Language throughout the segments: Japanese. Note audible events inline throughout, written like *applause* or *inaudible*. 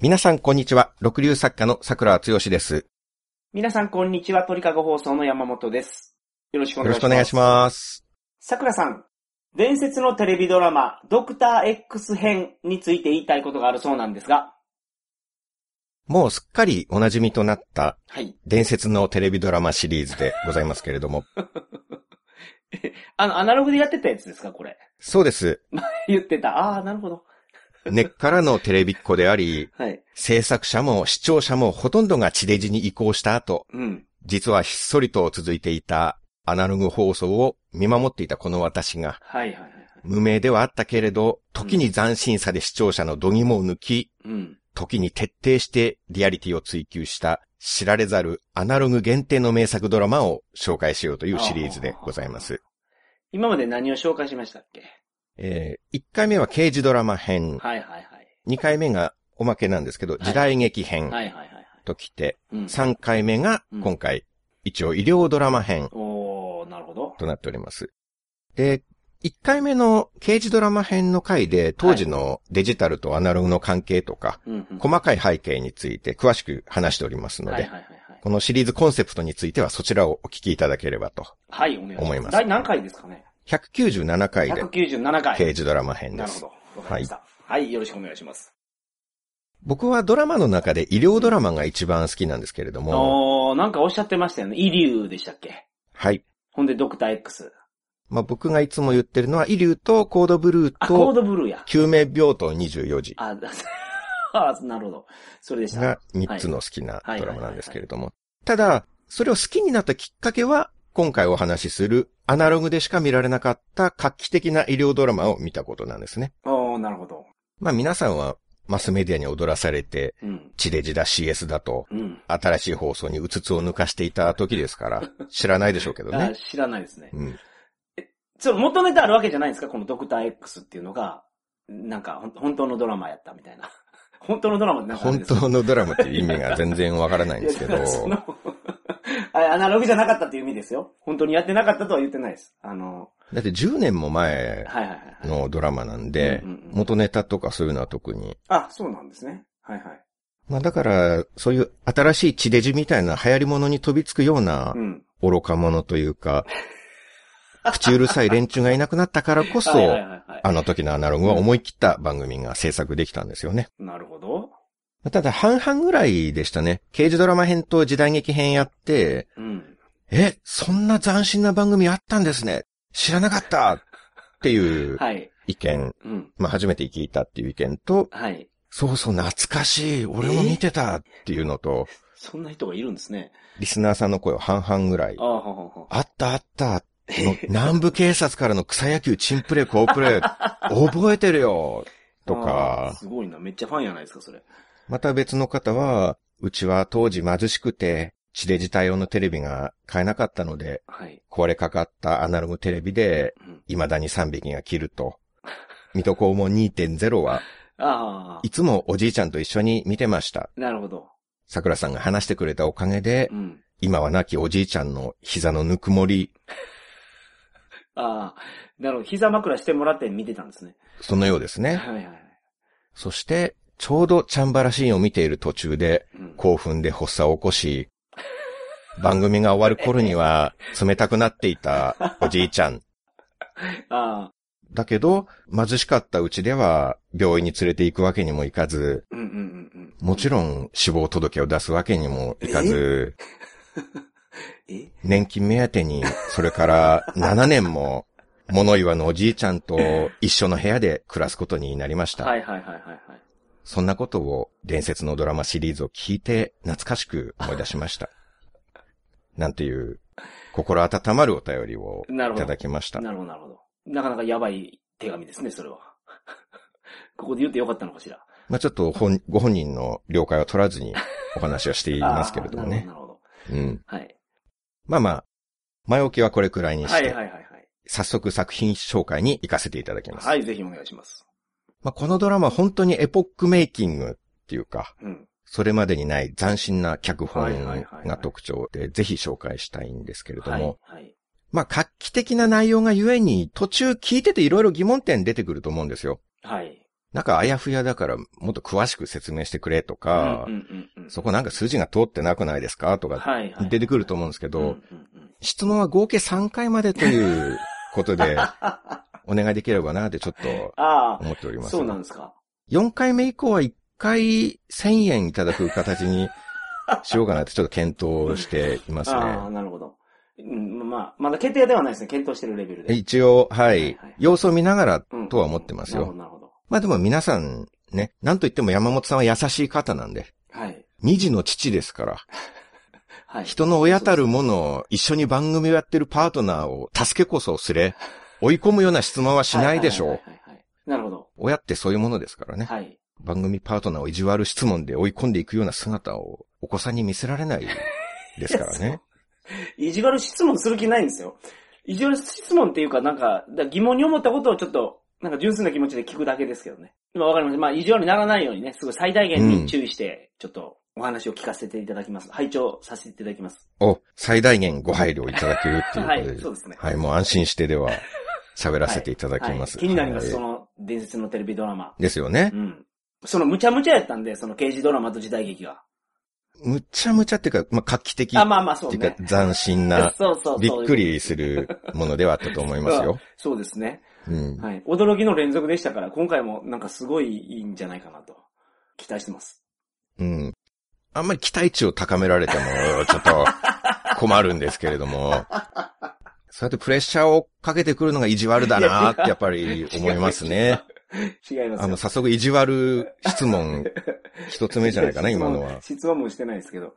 皆さん、こんにちは。六流作家の桜剛です。皆さん、こんにちは。鳥かご放送の山本です。よろしくおよろ願いします。しくお願いします。桜さん、伝説のテレビドラマ、ドクター X 編について言いたいことがあるそうなんですが、もうすっかりお馴染みとなったはい。伝説のテレビドラマシリーズでございますけれども。*laughs* あの、アナログでやってたやつですかこれ？そうです。*laughs* 言ってた。ああ、なるほど。根っからのテレビっ子であり、はい。制作者も視聴者もほとんどが地デジに移行した後、うん。実はひっそりと続いていたアナログ放送を見守っていたこの私が、はいはいはい。無名ではあったけれど、時に斬新さで視聴者の度肝を抜き、うん。時に徹底してリアリティを追求した知られざるアナログ限定の名作ドラマを紹介しようというシリーズでございます。今まで何を紹介しましたっけ？えー、1回目は刑事ドラマ編、はいはいはい。2回目がおまけなんですけど、い時代劇編はいはいはいはい。ときて、うん。3回目が今回、一応医療ドラマ編おー、なるほど。となっております。で、1回目の刑事ドラマ編の回で当時のデジタルとアナログの関係とか。細かい背景について詳しく話しておりますので。このシリーズコンセプトについてはそちらをお聞きいただければと。はい、お願いします。思います第何回ですかね？197回で ?197 回。刑事ドラマ編です。なるほど。わかりました。はい、よろしくお願いします。僕はドラマの中で医療ドラマが一番好きなんですけれども、おー、なんかおっしゃってましたよね。イリュウでしたっけ？はい。ほんで、ドクター X。まあ、僕がいつも言ってるのは、イリュウとコードブルーあ、コーとドブルーや。救命病棟24時あ、だ *laughs* あなるほど。それでした。が3つの好きなドラマなんですけれども。ただ、それを好きになったきっかけは、今回お話しするアナログでしか見られなかった画期的な医療ドラマを見たことなんですね。おー、なるほど。まあ皆さんはマスメディアに踊らされて、うん。地デジだ CS だと、うん。新しい放送にうつつを抜かしていた時ですから、*laughs* 知らないでしょうけどあね。知らないですね。うん。その元ネタあるわけじゃないんですか？このドクター X っていうのが、なんか、本当のドラマやったみたいな。*laughs* 本当のドラマってなんか本ですか？当のドラマっていう意味が全然わからないんですけどそのあ *laughs* アナログじゃなかったっていう意味ですよ。本当にやってなかったとは言ってないです。あの、だって10年も前。のドラマなんでうんうんうん、元ネタとかそういうのは特に。あ、そうなんですね。はいはい。まあだから、そういう新しい地デジみたいな流行り物に飛びつくようなうん。愚か者というか、*laughs* 口うるさい連中がいなくなったからこそ。あの時のアナログは思い切った番組が制作できたんですよね。なるほど。ただ半々ぐらいでしたね。刑事ドラマ編と時代劇編やって、うん。え、そんな斬新な番組あったんですね。知らなかったっていう *laughs* はい。意見。うん。まあ初めて聞いたっていう意見と、はい。そうそう懐かしい。俺も見てたっていうのと、そんな人がいるんですね。リスナーさんの声は半々ぐらいあ。あ、ったあった。の *laughs* 南部警察からの草野球チンプレー好プレー *laughs* 覚えてるよとあかー、すごいな。めっちゃファンやないですか、それ。また別の方は、うちは当時貧しくて、地デジ対応のテレビが買えなかったので、はい。壊れかかったアナログテレビで、うん、未だに3匹が切ると。水戸黄門2.0は、い、つもおじいちゃんと一緒に見てました。なるほど。桜さんが話してくれたおかげでう、ん。今は亡きおじいちゃんの膝のぬくもり、ああ、なるほど。膝枕してもらって見てたんですね。そのようですね。はいはいはい。そして、ちょうどチャンバラシーンを見ている途中で、うん、興奮で発作を起こし、番組が終わる頃には冷たくなっていたおじいちゃん。*laughs* だけど、貧しかったうちでは病院に連れて行くわけにもいかず。もちろん死亡届を出すわけにもいかず、え？*laughs* 年金目当てに、それから7年も、物言わぬおじいちゃんと一緒の部屋で暮らすことになりました。はいはいはいはいはい。そんなことを伝説のドラマシリーズを聞いて懐かしく思い出しました。*laughs* なんていう心温まるお便りをいただきました。なるほどなるほど。なかなかやばい手紙ですね、それは。*laughs* ここで言ってよかったのかしら。まあちょっと本 *laughs* ご本人の了解を取らずにお話をしていますけれどもねなるほど、なるほうん。ど。はい。まあまあ、前置きはこれくらいにして、はいはいはいはい。早速作品紹介に行かせていただきます。はい、ぜひお願いします。まあこのドラマ本当にエポックメイキングっていうか、うん。それまでにない斬新な脚本が特徴で、ぜひ紹介したいんですけれどはいも、。はい。まあ画期的な内容がゆえに、途中聞いてていろいろ疑問点出てくると思うんですよ。はい。なんかあやふやだからもっと詳しく説明してくれとか、そこなんか数字が通ってなくないですかとか。出てくると思うんですけど、質問は合計3回までということで、*laughs* お願いできればなってちょっとああ、思っております。そうなんですか。4回目以降は1回1000円いただく形に *laughs* しようかなってちょっと検討していますああ、ね。なるほど。うん、まあ、まだ決定ではないですね。検討してるレベルで。一応、ははいいはい、様子を見ながらうんとは思ってますよ。なるほど、なるほど。まあでも皆さんね、なんと言っても山本さんは優しい方なんで、はい。二児の父ですから、*laughs* はい。人の親たるものを一緒に番組をやってるパートナーを助けこそすれ、追い込むような質問はしないでしょう。はいはいはいはいはいなるほど。親ってそういうものですからね。はい。番組パートナーを意地悪質問で追い込んでいくような姿をお子さんに見せられないですからね。*laughs* 意地悪質問する気ないんですよ。意地悪質問っていうか、なんか、だ疑問に思ったことをちょっと、なんか純粋な気持ちで聞くだけですけどね。まあわかります。まあ意地悪にならないようにね、すごい最大限に注意して、ちょっとお話を聞かせていただきます。拝聴させていただきます。お、最大限ご配慮いただけるっていうはいことで。*laughs* そうですねはい、もう安心してでは喋らせていただきます。はい気になります、はいその伝説のテレビドラマ。ですよねう。ん。そのむちゃむちゃやったんで、その刑事ドラマと時代劇が。むちゃむちゃっていうか、まあ、画期的あ、っまあまあそうねていうか。斬新な、*laughs* そうそうそう。びっくりするものではあったと思いますよ。*laughs* そうですね。うん。はい。驚きの連続でしたから、今回もなんかすごいいいんじゃないかなと、期待してます。うん。あんまり期待値を高められても、ちょっと困るんですけれども、*laughs* そうやってプレッシャーをかけてくるのが意地悪だなってやっぱり思いますね。違いますよ。あの、早速意地悪質問一つ目じゃないかな、*laughs* 今のは。質問もしてないですけど。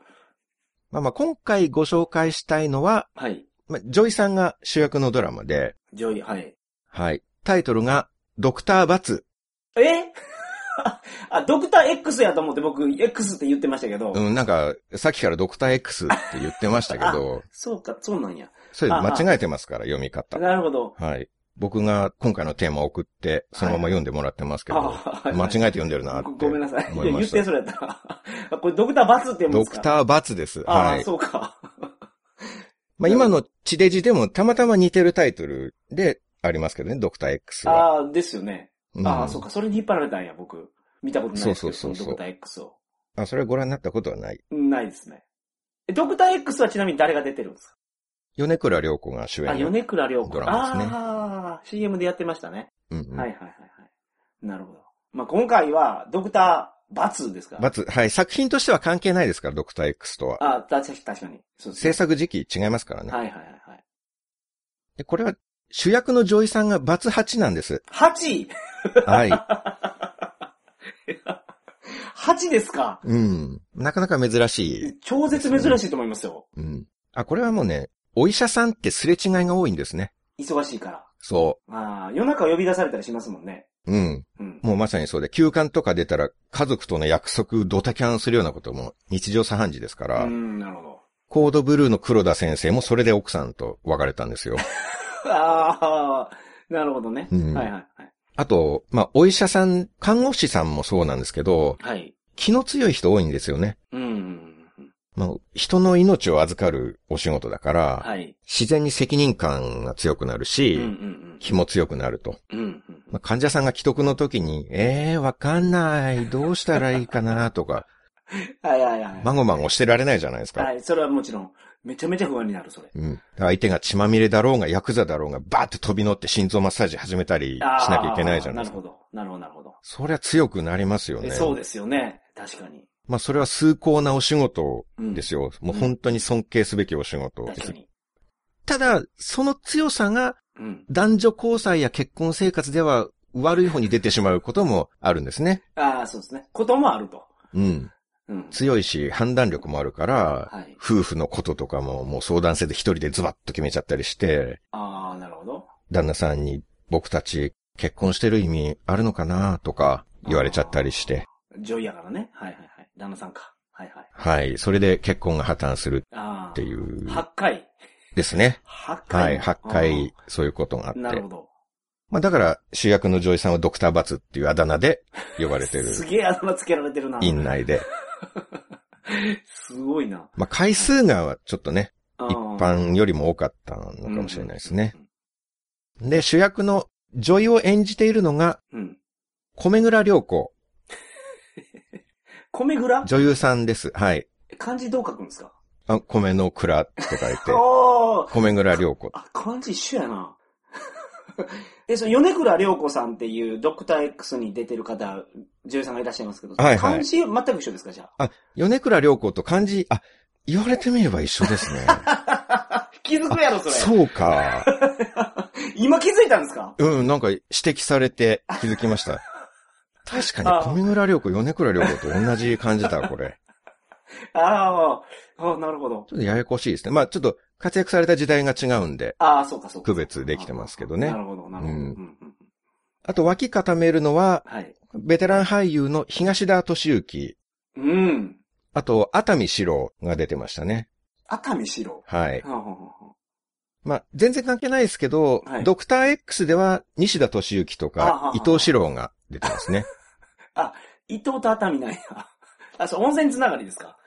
まあまあ、今回ご紹介したいのは、はい。まあ、ジョイさんが主役のドラマで、ジョイ、はい。はい。タイトルが、ドクターバツ。え？あ、ドクター X やと思って僕、X って言ってましたけど。うん、なんか、さっきからドクター X って言ってましたけど、*laughs* そうか、そうなんや。それ間違えてますから、読み方。なるほど。はい。僕が今回のテーマを送って、そのまま読んでもらってますけど、はい間違えて読んでるなってごごめんなさい。いや、言ってた。それやった *laughs* これドクターバツって読むんですか？ドクターバツです。ああ、はい。そうか。*laughs* まあ今の地デジでもたまたま似てるタイトルでありますけどね、ドクター X は。ああ、ですよね。うんああ、そうか。それに引っ張られたんや、僕。見たことないですけど、そうそうそうそうのドクター X を。あ、それご覧になったことはない。ないですね。えドクター X はちなみに誰が出てるんですか？米倉涼子が主あ、演の。米倉涼子。ドラマですねああ、CM でやってましたね。うんうんはいはいはいはい。なるほど。まあ、今回は、ドクターバツですかバツ、はい。作品としては関係ないですから、ドクター X とは。あ、確かに、確かに。そうですね。制作時期違いますからね。はいはいはいはい。でこれは主役のジョイさんがバツ8なんです。8! はい。*laughs* 8ですか？うん。なかなか珍しい。超絶珍しいと思いますよ。うん。あ、これはもうね、お医者さんってすれ違いが多いんですね。忙しいから。そああ、夜中呼び出されたりしますもんね。う。うん。うん。もうまさにそうで、休館とか出たら家族との約束ドタキャンするようなことも日常茶飯事ですから、うん、なるほど。コードブルーの黒田先生もそれで奥さんと別れたんですよ。*laughs* *laughs* ああ、なるほどね。うんはいはいはい。あと、まあ、お医者さん、看護師さんもそうなんですけど、はい。気の強い人多いんですよね。うんうんうん。まあ、人の命を預かるお仕事だから、はい。自然に責任感が強くなるし、うんうん気も強くなると。うん。うんうん。まあ、患者さんが既得の時に、ええー、わかんない、どうしたらいいかな、とか、*laughs* はいはいはい。まごまごしてられないじゃないですか。はい、それはもちろん、めちゃめちゃ不安になる、それ。うん。相手が血まみれだろうが、ヤクザだろうが、バーって飛び乗って心臓マッサージ始めたりしなきゃいけないじゃないですか。なるほど。なるほど、なるほど。そりゃ強くなりますよね。えそうですよね。確かに。まあそれは崇高なお仕事うん。ですよ。もう本当に尊敬すべきお仕事です確か。に。ただ、その強さがうん。男女交際や結婚生活では悪い方に出てしまうこともあるんですね。ああ、そうですね。こともあると。うん。うん。強いし判断力もあるから、はい。夫婦のこととかももう相談せず一人でズバッと決めちゃったりして、ああ、なるほど。旦那さんに僕たち結婚してる意味あるのかなとか言われちゃったりして、女医やからね。はいはいはい。旦那さんか。はいはい。はい。それで結婚が破綻する。っていう、8回。ですね。8回。はい。8回、そういうことがあって。なるほど。まあだから主役のジョイさんはドクターバツっていうあだ名で呼ばれてる *laughs* すげえあだ名つけられてるな。院内で。すごいな。まあ回数がちょっとね、一一般よりも多かったのかもしれないですね。。で、主役のジョイを演じているのが、うん。米倉涼子、*laughs* 米蔵女優さんです。はい。漢字どう書くんですか？あ、米の蔵って書いて、*laughs* 米倉涼子。あ、漢字一緒やな。*laughs* え、その、米倉涼子さんっていうドクター X に出てる方、女優さんがいらっしゃいますけど、はいはい漢字全く一緒ですか、じゃあ、米倉涼子と漢字、あ、言われてみれば一緒ですね。あ。*laughs* 気づくやろ、それ。そうか。*laughs* 今気づいたんですか？うん、なんか指摘されて気づきました。確かあに、米倉涼子、米倉涼子と同じ感じだ、これ。ああ、あなるほど。ちょっとややこしいですね。まあちょっと活躍された時代が違うんで、ああ、そうか、そうか。区別できてますけどねなるほど、なるほど。ううんあと脇固めるのは、はい。ベテラン俳優の東田敏行、うん。あと熱海四郎が出てましたね。熱海四郎？はい。まあ全然関係ないですけど、はいドクター X では西田敏行とか伊藤四郎が出てますね。*laughs* 伊藤と熱海なんや。あ、そう、温泉つながりですか？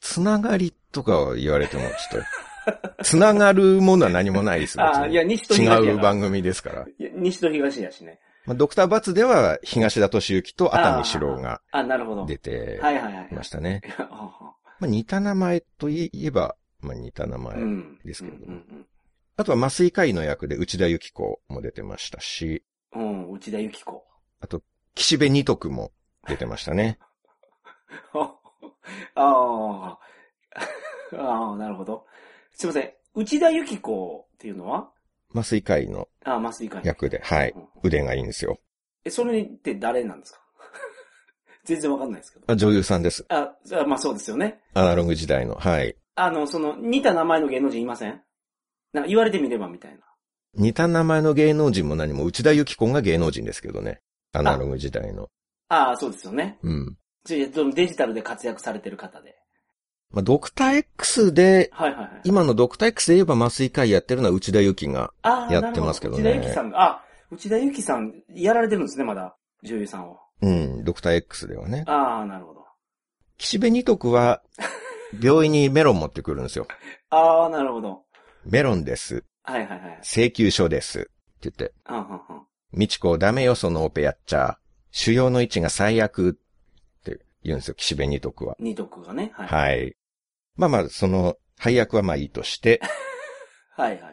つながりとか言われてもちょっと、*laughs* つながるものは何もないですああ、いや、西と東違う番組ですから。西と東やしね。まあ、ドクターバツでは東田敏行と熱海四郎があ、なるほど。出てはいはいはい。ましたね。*laughs* まあ、似た名前といえば、まあ、似た名前。うん。ですけれどもうんあとは麻酔科医の役で内田由紀子も出てましたし、うん。うん、内田由紀子。岸辺二徳も出てましたね。あ *laughs* あ。ああ、なるほど。すいません。内田由紀子っていうのは？麻酔科医のああ、麻酔科医。役で、はい。うん腕がいいんですよ。え、それって誰なんですか？*laughs* 全然わかんないですけど。あ女優さんです。あ、あまあそうですよね。アナログ時代の。はい。あの、その、似た名前の芸能人いません？なんか言われてみればみたいな。似た名前の芸能人も何も内田由紀子が芸能人ですけどね。アナログ時代の。ああ、そうですよね。うん。デジタルで活躍されてる方で。まあ、ドクター X で、はいはいはい。今のドクター X で言えば麻酔科医やってるのは内田由紀が。ああ、やってますけどねなるほ内田有紀さんが、あ、内田有紀さん、やられてるんですね、まだ。女優さんを。うん、ドクター X ではね。ああ、なるほど。岸辺二徳は、*laughs* 病院にメロン持ってくるんですよ。ああ、なるほど。メロンです。はいはいはい。請求書です。って言って、あんはんはんみちこダメよそのオペやっちゃ。腫瘍の位置が最悪言うんですよ、岸辺二徳は。二徳がね。はい。はい。まあまあ、その、配役はまあいいとして、*laughs* はいはいは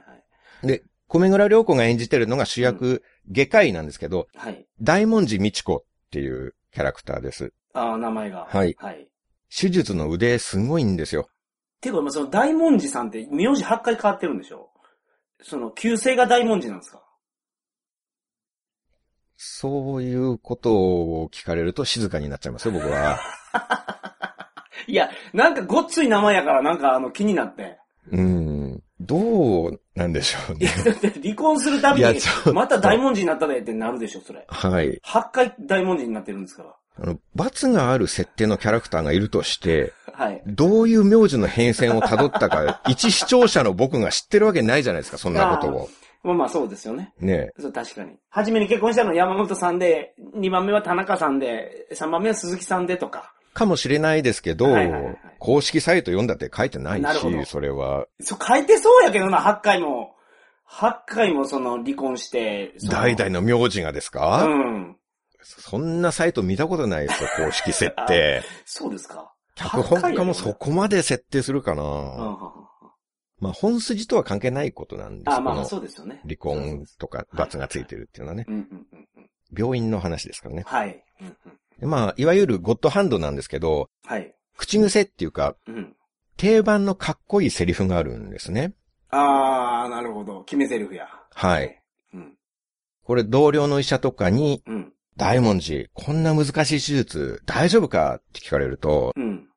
い。で、米倉涼子が演じてるのが主役、外科医なんですけど、はい。大文字みちこっていうキャラクターです。ああ、名前が。はいはい。手術の腕すごいんですよ。てか、まあその大文字さんって名字8回変わってるんでしょ？その、旧姓が大文字なんですか？そういうことを聞かれると静かになっちゃいますよ、僕は。*laughs* いや、なんかごっつい名前やからなんかあの気になって。うん。どうなんでしょうね。離婚するたびにまた大文字になったでってなるでしょ、それ。はい。8回大文字になってるんですから。あの、罰がある設定のキャラクターがいるとして、はい。どういう名字の変遷を辿ったか、一視聴者の僕が知ってるわけないじゃないですか、そんなことを。まあまあそうですよね。ねそう、確かに。初めに結婚したのは山本さんで、2番目は田中さんで、3番目は鈴木さんでとか。かもしれないですけど、はいはいはい公式サイト読んだって書いてないし、それは、そう、書いてそうやけどな、8回も。8回もその離婚して。代々の名字がですか、うん。そんなサイト見たことないですよ、公式設定。*laughs* そうですか。脚本家も8そこまで設定するかな、うんまあ本筋とは関係ないことなんですあ、まあまあそうですよね。離婚とか罰がついてるっていうのはね。病院の話ですからね。はい。うんうんでまあ、いわゆるゴッドハンドなんですけど、はい。口癖っていうか、うん。定番のかっこいいセリフがあるんですね。あー、なるほど。決め台詞や。はい。うん。これ同僚の医者とかに、うん。大文字、こんな難しい手術大丈夫かって聞かれると、うん。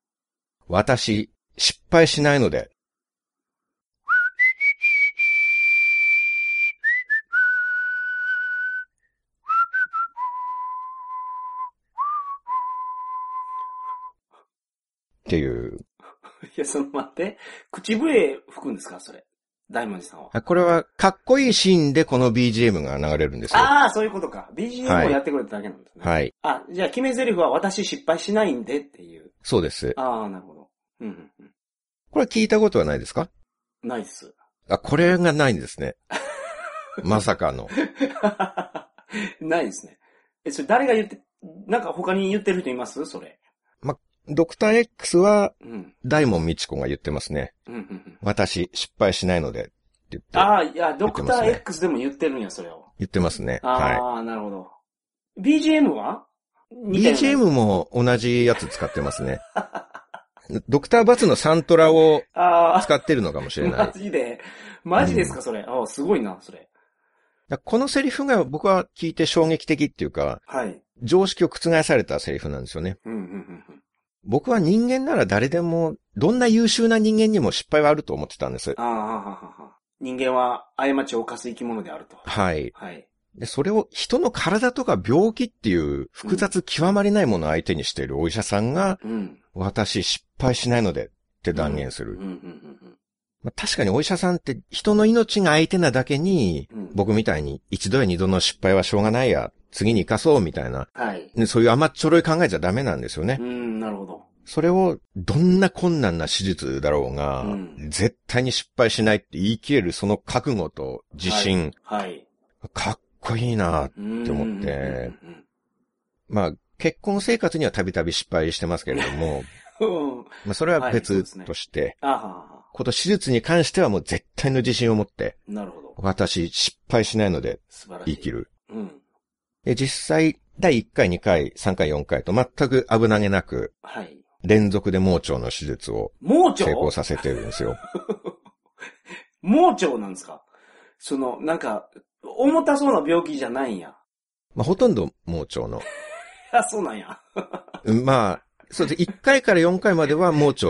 私、失敗しないので、っていう。*laughs* いや、その待って。口笛吹くんですか？それ。大文字さんは。あこれは、かっこいいシーンでこの BGM が流れるんですよ。ああ、そういうことか。BGM をやってくれただけなんですね。はい。あ、じゃあ決め台詞は私失敗しないんでっていう。そうです。ああ、なるほど。うんうんうん。これ聞いたことはないですか？ナイス。あ、これがないんですね。*laughs* まさかの。ないですね。え、それ誰が言って、なんか他に言ってる人います？それ。ドクター X は、うん。大門みち子が言ってますね。うん、うん、うん。私、失敗しないので、って言って、ああ、いや、ドクター X でも言ってるんや、それを。言ってますね。あはあ、なるほど。BGM は？BGM も同じやつ使ってますね。*laughs* ドクターバツのサントラを使ってるのかもしれない。マジで？マジですか、それ？ああ、すごいな、それ。このセリフが僕は聞いて衝撃的っていうか、はい。常識を覆されたセリフなんですよね。うん、うん、うんうん。僕は人間なら誰でも、どんな優秀な人間にも失敗はあると思ってたんです。あ。人間は過ちを犯す生き物であると。はい。はい。で、それを人の体とか病気っていう複雑極まりないものを相手にしているお医者さんが、うん。私失敗しないのでって断言する。まあ、確かにお医者さんって人の命が相手なだけに、うん。僕みたいに一度や二度の失敗はしょうがないや、次に生かそうみたいな、はい。ねそういう甘っちょろい考えじゃダメなんですよねう。ん、なるほど。それをどんな困難な手術だろうが、うん絶対に失敗しないって言い切れるその覚悟と自信、はい。かっこいいな。って思ってまあ、結婚生活にはたびたび失敗してますけれども、*laughs* うん。まあそれは別として、あははは。この手術に関してはもう絶対の自信を持って、なるほど。私失敗しないので素晴らしい。言い切る。うん。で実際、第1回、2回、3回、4回と全く危なげなく、はい。連続で盲腸の手術を盲腸？成功させてるんですよ。*laughs* 盲腸なんですか？その、なんか、重たそうな病気じゃないんや。まあ、ほとんど盲腸の。*laughs* あ、そうなんや。う *laughs* んまあ、そうです。1回から4回までは盲腸で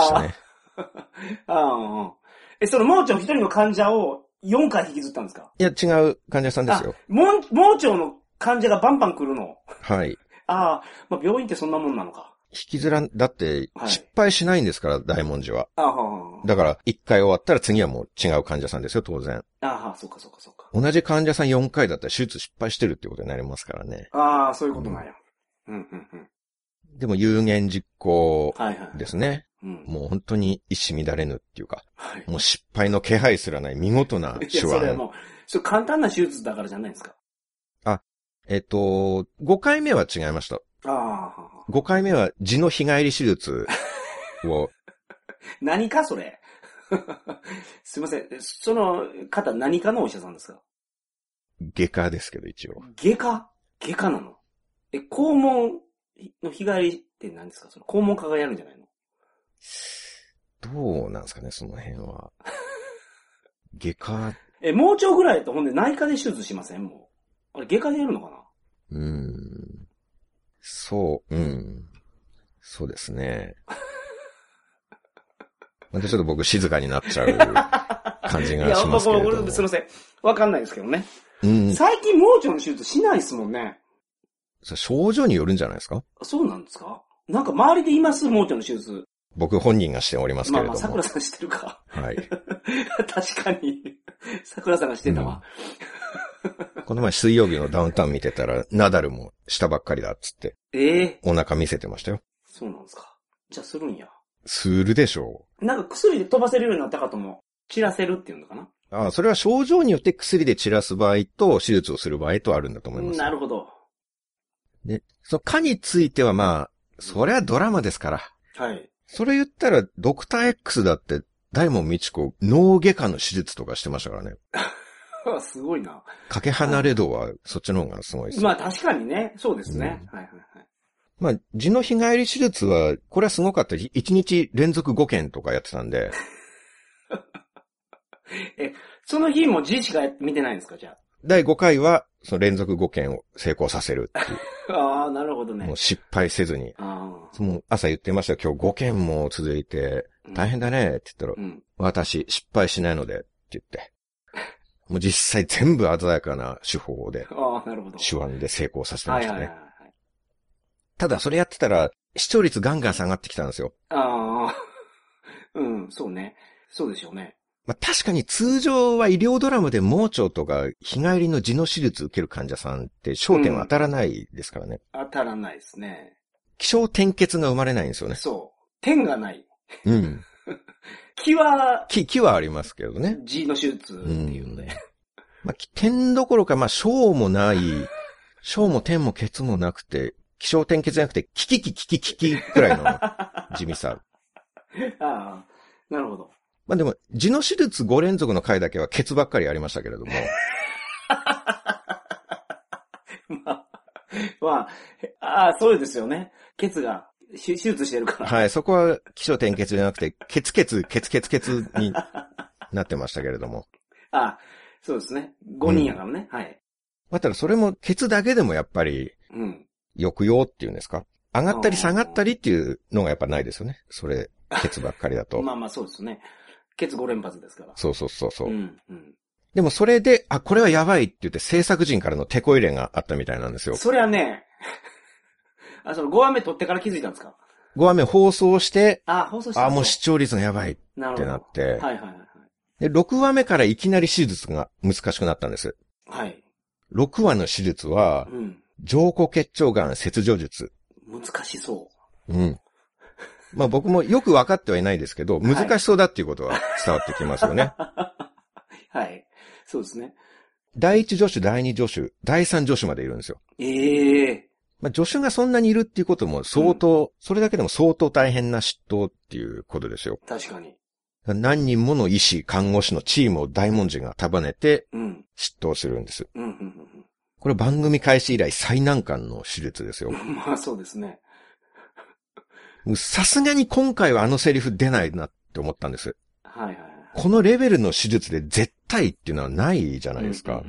したね。*laughs* ああ、うん。え、その盲腸一人の患者を4回引きずったんですか？いや、違う患者さんですよ。盲盲腸の患者がバンバン来るの？はい。ああ、まあ、病院ってそんなもんなのか。引きずらん、だってはい失敗しないんですから、大文字は。ああ、はだから、1回終わったら次はもう違う患者さんですよ、当然。あ、ああ、そうかそうかそうか。同じ患者さん4回だったら手術失敗してるってことになりますからね。ああ、そういうことなんや。うん、うん、うん。でも有言実行はいはい。もう本当に一糸乱れぬっていうか、はい。もう失敗の気配すらない見事ないや、手腕。それはもう、それ簡単な手術だからじゃないですか？えっと、5回目は違いました。ああ、5回目は痔の日帰り手術を、*laughs* 何かそれ？*laughs* すいません。その方何かのお医者さんですか？外科ですけど一応。外科？外科なの？え、肛門の日帰りって何ですか？その肛門科がやるんじゃないの？どうなんですかね、その辺は。*laughs* 外科、え、盲腸ぐらいだとほんで内科で手術しません？もう。あれ外科でやるのかな？うーん。そう、うん。そうですね。*laughs* またちょっと僕静かになっちゃう感じいや、がしますけれども僕。*laughs* すいません。わかんないですけどね。うん。最近盲腸の手術しないですもんね。症状によるんじゃないですか？そうなんですか？なんか周りでいます？盲腸の手術。僕本人がしておりますけれども。まあまあ、桜さん知ってるか。はい。*laughs* 確かに。桜さんが知ってたわ。*laughs* この前水曜日のダウンタウン見てたら、ナダルもしたばっかりだっつって、ええお腹見せてましたよ。そうなんですか。じゃあするんや。するでしょなんか薬で飛ばせるようになったかとも、散らせるっていうのかな？う。ああ、それは症状によって薬で散らす場合と、手術をする場合とあるんだと思います。なるほど。で、その科についてはまあ、それはドラマですから。はい。それ言ったら、ドクター X だって、大門みち子、脳外科の手術とかしてましたからね。*laughs* すごいな。かけ離れ度は、そっちの方がすごいです。まあ確かにね。そうですね。うんはいはいはい。まあ、痔の日帰り手術は、これはすごかった。1日連続5件とかやってたんで、*laughs* その日も字しか見てないんですか？じゃ第5回は、その連続5件を成功させるっていう。*laughs* あ。ああ、なるほどねもう。失敗せずに。もう朝言ってました今日5件も続いて、大変だねって言ったら、うん。私失敗しないのでって言って。もう実際全部鮮やかな手法で、*laughs* ああ、なるほど。手腕で成功させてましたはいはいはいはね。い。ただそれやってたら、視聴率ガンガン下がってきたんですよ。ああ。*laughs* うん、そうね。そうでしょうね。まあ確かに通常は医療ドラマで盲腸とか日帰りの痔の手術受ける患者さんって焦点は当たらないですからね。当たらないですね。気象転結が生まれないんですよね。そう。点がない。うん。*laughs* 気は、気、気はありますけどね。字の手術っていうので。まあ、点どころか、まあ、小もない小も点もケツもなくて、気象点結じゃなくて、キキキキキキキくらいの地味さ。*laughs* ああ、なるほど。まあでも、痔の手術5連続の回だけはケツばっかりありましたけれども。*laughs* まあ、まあ、ああ、そうですよね。ケツが手手術してるから。はい、そこは気象点結じゃなくて、ケツケツ、ケツケツケツになってましたけれども。*laughs* ああ、そうですね。5人やからね。はい。まあただそれもケツだけでもやっぱりうん。抑揚っていうんですか？上がったり下がったりっていうのがやっぱないですよね。それ、ケツばっかりだと。*laughs* まあまあそうですね。ケツ5連発ですから。そうそうそうそう。うん、うん。でもそれで、あ、これはやばいって言って制作陣からの手こ入れがあったみたいなんですよ。そりゃね、*laughs* あ、その5話目撮ってから気づいたんですか？5話目放送して、あ、放送したあ、もう視聴率がやばいっ。てなって、はいはいはいで、6話目からいきなり手術が難しくなったんです。はい。はい。6話の手術は、うん。上古結腸がん切除術。難しそうん。まあ僕もよく分かってはいないですけど、はい難しそうだっていうことは伝わってきますよね。う。*laughs* はい。そうですね。第一助手、第二助手、第三助手までいるんですよ。ええまあ助手がそんなにいるっていうことも相当、それだけでも相当大変な執刀っていうことですよ。確かに。何人もの医師、看護師のチームを大文字が束ねてうん。執刀するんです。うん、うん、これ番組開始以来最難関の手術ですよう。ん。*laughs* まあそうですね。さすがに今回はあのセリフ出ないなって思ったんです。はいはいはい。このレベルの手術で絶対っていうのはないじゃないですか。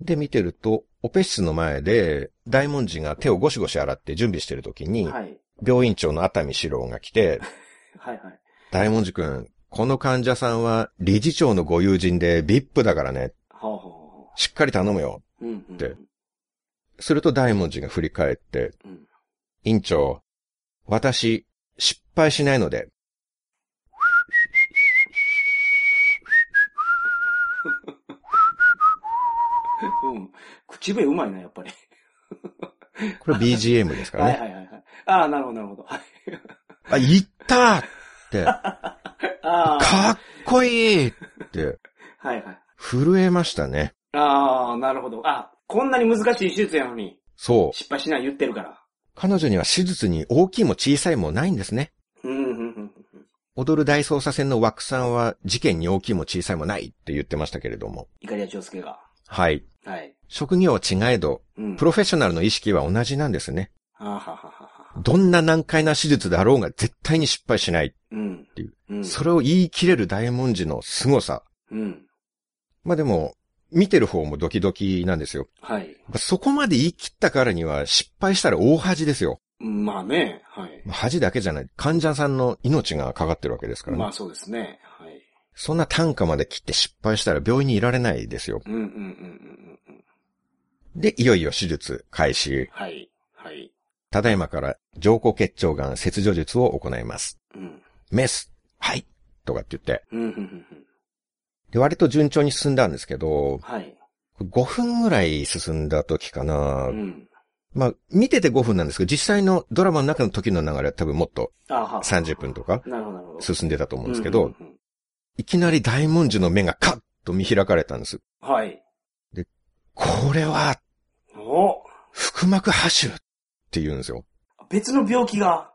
で、見てると、オペ室の前で、大文字が手をゴシゴシ洗って準備してる時うんに、はい。病院長の熱海四郎が来て、*laughs* はいはい。大文字くん、この患者さんは理事長のご友人で VIP だからね、ほうほうほしっかり頼むよ。う。うん、うん。ですると大文字が振り返って、うん。院長、私、失敗しないので、うん。口笛うまいな、やっぱり。これ BGM ですからね。はいはいはいはい。ああ、なるほどなるほど。はい。あ、言ったって、*laughs* か。っこいいって、はいはい。震えましたね。ああ、なるほど。あ、こんなに難しい手術やのに、そう。失敗しない言ってるから。彼女には手術に大きいも小さいもないんですね。うん、うん、うん。踊る大捜査線の枠さんは事件に大きいも小さいもないって言ってましたけれども。イカリア長介が。はい。はい。職業は違えど、うん。プロフェッショナルの意識は同じなんですね。はあ、はあはどんな難解な手術であろうが絶対に失敗しない。うん。ていう。うん。それを言い切れる大文字の凄さ。うん。まあでも、見てる方もドキドキなんですよ。はい。そこまで言い切ったからには失敗したら大恥ですよ。まあね、はい。恥だけじゃない。患者さんの命がかかってるわけですからね。まあそうですね。はい。そんな単価まで切って失敗したら病院にいられないですよ。うんうんうんうんうんうん。で、いよいよ手術開始。はい。はい。ただいまから上古結腸がん切除術を行います。うん。メス。はい。とかって言って。うん、うん、うん。で、割と順調に進んだんですけど、はい。5分ぐらい進んだ時かな。うん。まあ、見てて5分なんですけど、実際のドラマの中の時の流れは多分もっとあは30分とか。進んでたと思うんですけど、いきなり大文字の目がカッと見開かれたんです。はい。これは、お腹膜播種って言うんですよ。別の病気が、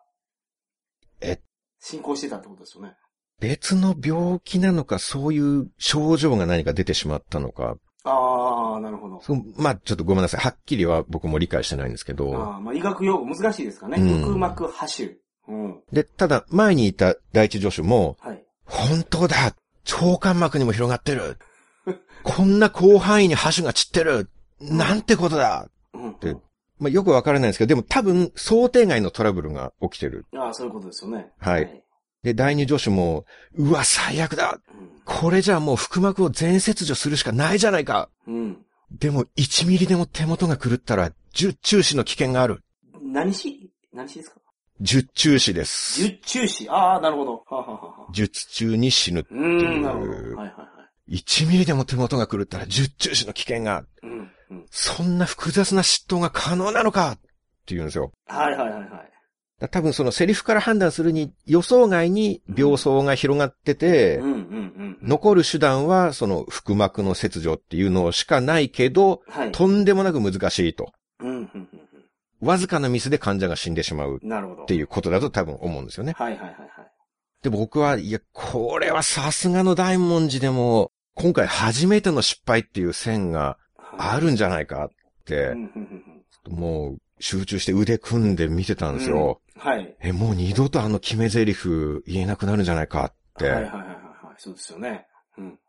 え進行してたってことですよね。別の病気なのか、そういう症状が何か出てしまったのか、ああ、なるほど。まあ、ちょっとごめんなさい。はっきりは僕も理解してないんですけど、ああ、まあ医学用語難しいですかね。うん腹膜播種。うん。で、ただ、前にいた第一助手も、はい。本当だ腸間膜にも広がってる *laughs* こんな広範囲に箸が散ってるなんてことだうん。でまあ、よくわからないんですけど、でも多分想定外のトラブルが起きてる。ああ、そういうことですよね。はいで、第二助手も、うわ、最悪だうん。これじゃもう腹膜を全切除するしかないじゃないかうん。でも1ミリでも手元が狂ったら、十中死の危険がある。何死？何死ですか？十中死です。十中死。ああ、なるほど。術中に死ぬ。うーん、なるほど。はいはいはい。1ミリでも手元が狂ったら十中死の危険がある。うん。うん。そんな複雑な嫉妬が可能なのかって言うんですよ。はいはいはいはい。だ多分そのセリフから判断するに予想外に病巣が広がってて。残る手段はその腹膜の切除っていうのしかないけど、はい。とんでもなく難しいと。わずかなミスで患者が死んでしまう。っていうことだと多分思うんですよね。はいはいはいはい。で、僕は、いや、これはさすがの大文字でも、今回初めての失敗っていう線があるんじゃないかってもう集中して腕組んで見てたんですよ。はい。え、もう二度とあの決め台詞言えなくなるんじゃないかって。はいはいはいはいはい。そうですよね。うん。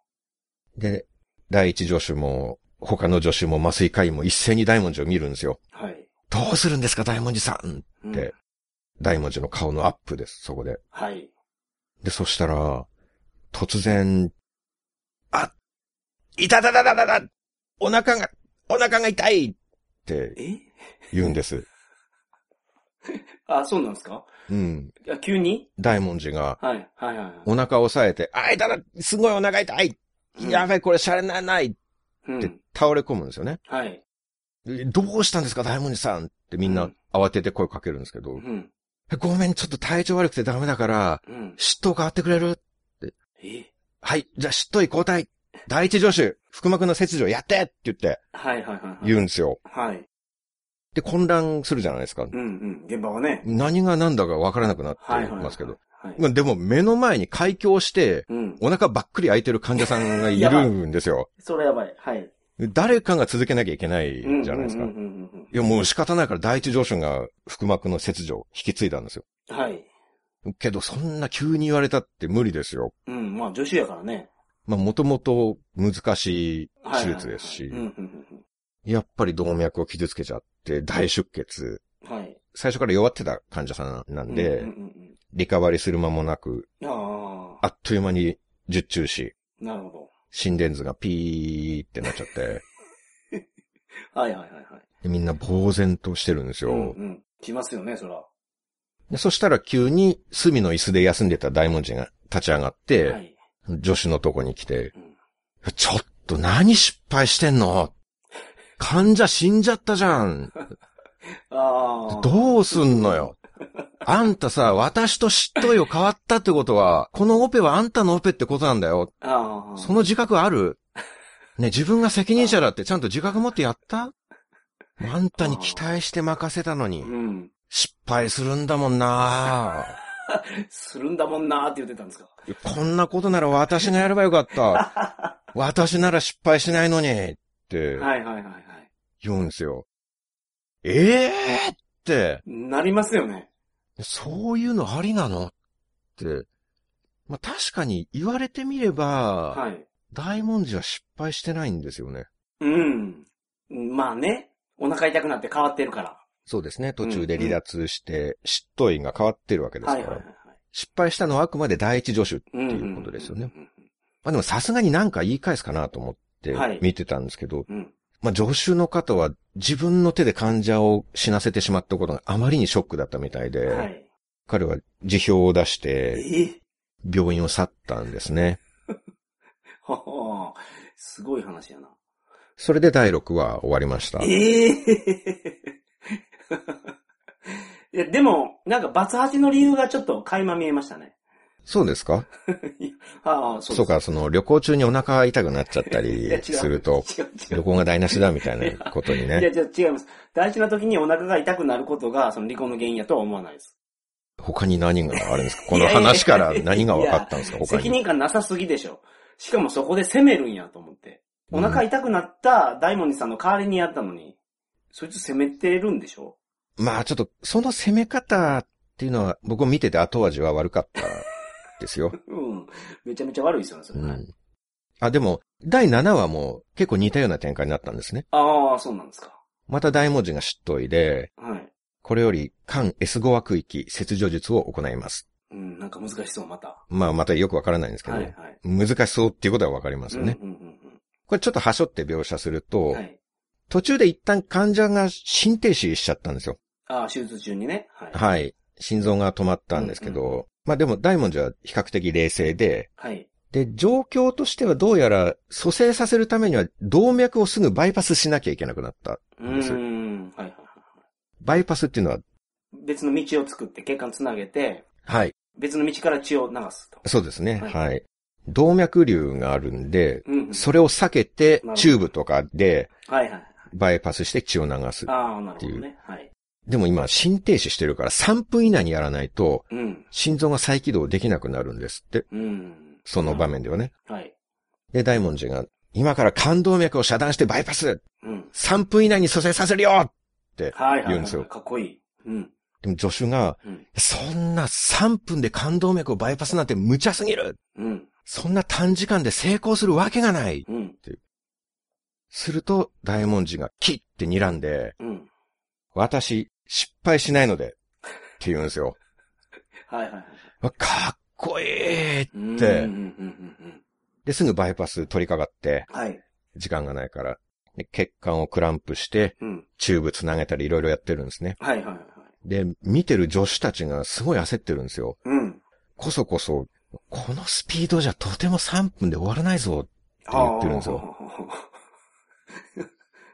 で、第一助手も、他の助手も麻酔科医も一斉に大文字を見るんですよ。はい。どうするんですか、大文字さんうんで大文字の顔のアップです、そこで。はい。で、そしたら、突然、あ、いたたたたたたお腹が、お腹が痛いってえ？言うんです。あ、そうなんですか？うん。いや急に？大文字が、はい。はいはいはい。お腹を押さえて、あ、痛た、すごいお腹痛いうんやべえ、これシャレならないっうん。て倒れ込むんですよね。はい。でどうしたんですか、大文字さんってみんな慌てて声かけるんですけど、うん。えごめん、ちょっと体調悪くてダメだから、うん。嫉妬変わってくれる？え？はい、じゃあ嫉妬医交代第一助手、腹膜の切除やってって言ってはいはいはいはい。言うんですよ。はい。で、混乱するじゃないですか。うんうん。現場はね。何が何だか分からなくなってはいはいはい。ますけど。。はい。まあでも目の前に開胸して、うん。お腹ばっくり開いてる患者さんがいるんですよ。それやばい。はい。誰かが続けなきゃいけないうんじゃないですか。いやもう仕方ないから第一助手が腹膜の切除を引き継いだんですよ。うん。はい。けどそんな急に言われたって無理ですよ。うん。まあ、女子やからね。まあもともと難しい手術ですしやっぱり動脈を傷つけちゃって大出血。うん。はい。最初から弱ってた患者さんなんで、うんうんリカバリーする間もなく、うん。ああっという間に十中死、あ、なるほど。心電図がピーってなっちゃって、*laughs* はいはいはいはい。でみんな呆然としてるんですよ。うんうん。しますよね、そら。でそしたら急に隅の椅子で休んでた大文字が立ち上がって、はい。助手のとこに来て、うんちょっと何失敗してんの？患者死んじゃったじゃん。*laughs* ああ。どうすんのよ。あんたさ、私と嫉妬よ変わったってことは、このオペはあんたのオペってことなんだよ。ああ。その自覚ある？ね、自分が責任者だってちゃんと自覚持ってやった？あんたに期待して任せたのにう、ん。失敗するんだもんなするんだもんなーって言ってたんですか。こんなことなら私がやればよかった。*laughs* 私なら失敗しないのに、ってはいはいはいはい。言うんですよ。ええー、って、なりますよね。そういうのありなのって。まあ、確かに言われてみれば、はい。大文字は失敗してないんですよね。うん。まあね。お腹痛くなって変わってるから。そうですね。途中で離脱して、嫉妬意が変わってるわけですから。はいはいはいはい。失敗したのはあくまで第一助手。うんっていうことですよね。うんまあでもさすがになんか言い返すかなと思ってはい見てたんですけど、うんうん。まあ助手の方は自分の手で患者を死なせてしまったことがあまりにショックだったみたいで、はい。彼は辞表を出しえてえ？病院を去ったんですね。*laughs* ははすごい話やな。それで第6話終わりました。え？え *laughs* いや、でも、なんか、バツ八の理由がちょっと垣間見えましたね。そうですか？*laughs* ああ、そうそうか、その旅行中にお腹痛くなっちゃったりすると、旅う。行が台無しだみたいなことにいや、ね。違います。大事な時にお腹が痛くなることが、その離婚の原因やとは思わないです。他に何があるんですか？この話から何が分かったんですか？他に。任感なさすぎでしょ。しかもそこで責めるんやと思って。お腹痛くなった大門さんの代わりにやったのに、そいつ責めてるんでしょ？まあちょっと、その攻め方っていうのは、僕も見てて後味は悪かったですよ。うん。めちゃめちゃ悪いですよね、それ。うん。あ、でも、第7話も結構似たような展開になったんですね。ああ、そうなんですか。また大文字が知っといで、はい。これより、間 S5 話区域切除術を行います。うん、なんか難しそう、また。まあまたよくわからないんですけど、はい、はい。難しそうっていうことはわかりますよね。うんうんうんこれちょっと端折って描写すると、うん。はい。途中で一旦患者が心停止しちゃったんですよ。ああ、手術中にね。はい。はい。心臓が止まったんですけど、うんうまあでも大文字は比較的冷静で、はい。で、状況としてはどうやら蘇生させるためには動脈をすぐバイパスしなきゃいけなくなった。うーん。はいはいはい。バイパスっていうのは別の道を作って血管つなげて、はい。別の道から血を流すと。そうですね。はいはい。動脈瘤があるんで、うんうん。それを避けてチューブとかではいはい。バイパスして血を流す。ああ、なるほどね。はい。でも今、心停止してるから3分以内にやらないと、うん。心臓が再起動できなくなるんですって。うん。その場面ではね。はい。で、大文字が、今から冠動脈を遮断してバイパスうん。!3 分以内に蘇生させるよはいはいはい。言うんですよかっこいい。うん。でも助手が、うん。そんな3分で冠動脈をバイパスなんて無茶すぎるうん。そんな短時間で成功するわけがないうん。すると、大文字がキッって睨んで、うん。私、失敗しないので、って言うんですよ。はいはいはい。わかっこいいうん。うん。ですぐバイパス取り掛かって、はい。時間がないから。で血管をクランプして、うん。チューブつなげたりいろいろやってるんですね。はいはいはい。で、見てる助手たちがすごい焦ってるんですよ。うん。こそこそ、このスピードじゃとても3分で終わらないぞ。って言ってるんですよ。*laughs*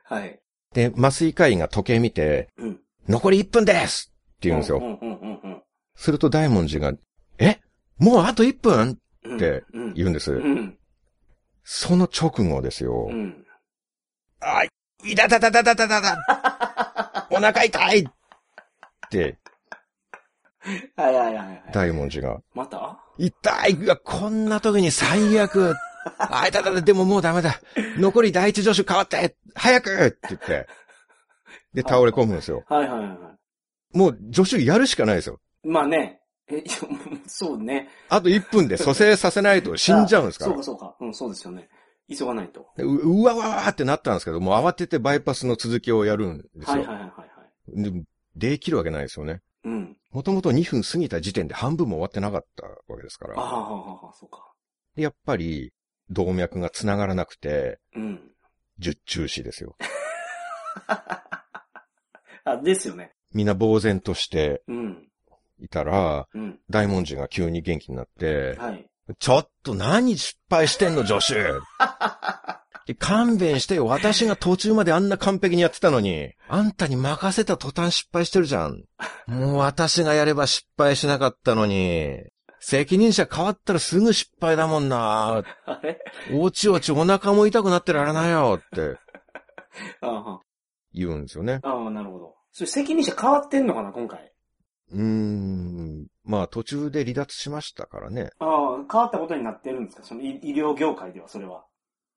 はい。で、麻酔科医が時計見て、うん。残り1分ですって言うんですよ。すると大文字が、え？もうあと1分？うん。ってうん。言うんです。うん。その直後ですよ。うん。あ、いたたたたたたたた *laughs* お腹痛いってはいはいはいはい。大文字が、また？痛いがこんな時に最悪 *laughs* あ、いたたた、でももうダメだ残り第一助手変わって早くって言って、で、倒れ込むんですよ。はいはいはいはもう助手やるしかないですよ。い。まあね。え、そうね。あと1分で蘇生させないと死んじゃうんですからそうか。そうか。うん、そうですよね。急がないと。でううわわわってなったんですけど、もう慌ててバイパスの続きをやるんですよ。はいはいはいはいはい。でできるわけないですよね。うん。もともと2分過ぎた時点で半分も終わってなかったわけですかああ、ら。はあはあはあ、そうか。でやっぱり、動脈が繋がらなくて、うん。十中止ですよ。*laughs* あ、ですよね。みんな呆然としてうん。いたら、うん。大文字が急に元気になって、はい。ちょっと何失敗してんの、助手で *laughs* 勘弁してよ。私が途中まであんな完璧にやってたのに、あんたに任せた途端失敗してるじゃん。もう私がやれば失敗しなかったのに、責任者変わったらすぐ失敗だもんな。*laughs* あれ？おちおちお腹も痛くなってられないよって *laughs* ああ、言うんですよね。ああ、なるほど。それ責任者変わってんのかな、今回？うーん。まあ途中で離脱しましたからね。ああ、変わったことになってるんですか？その医医療業界では、それは。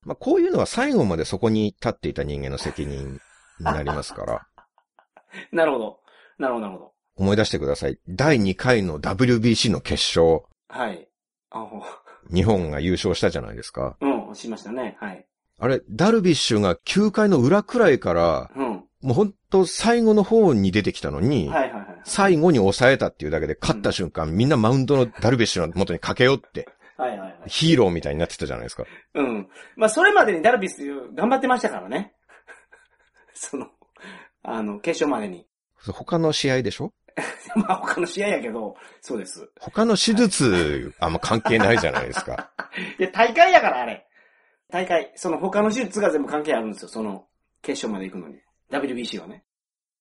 まあこういうのは最後までそこに立っていた人間の責任になりますから。*laughs* なるほど。なるほど、なるほど。思い出してください。第2回の WBC の決勝。はい。あ日本が優勝したじゃないですか。うん、しましたね。はい。あれ、ダルビッシュが9回の裏くらいから、うん。もうほんと最後の方に出てきたのに、はいはいはい。最後に抑えたっていうだけで勝った瞬間、みんなマウンドのダルビッシュの元に駆け寄って、はいはいはい。ヒーローみたいになってたじゃないですか。うん。まあ、それまでにダルビス頑張ってましたからね。*laughs* その、あの、決勝までに。他の試合でしょ？*laughs* まあ、他の試合やけど、そうです。他の手術、あんま関係ないじゃないですか。*laughs* いや、大会やから、あれ。大会。その他の手術が全部関係あるんですよ。その、決勝まで行くのに。WBC はね。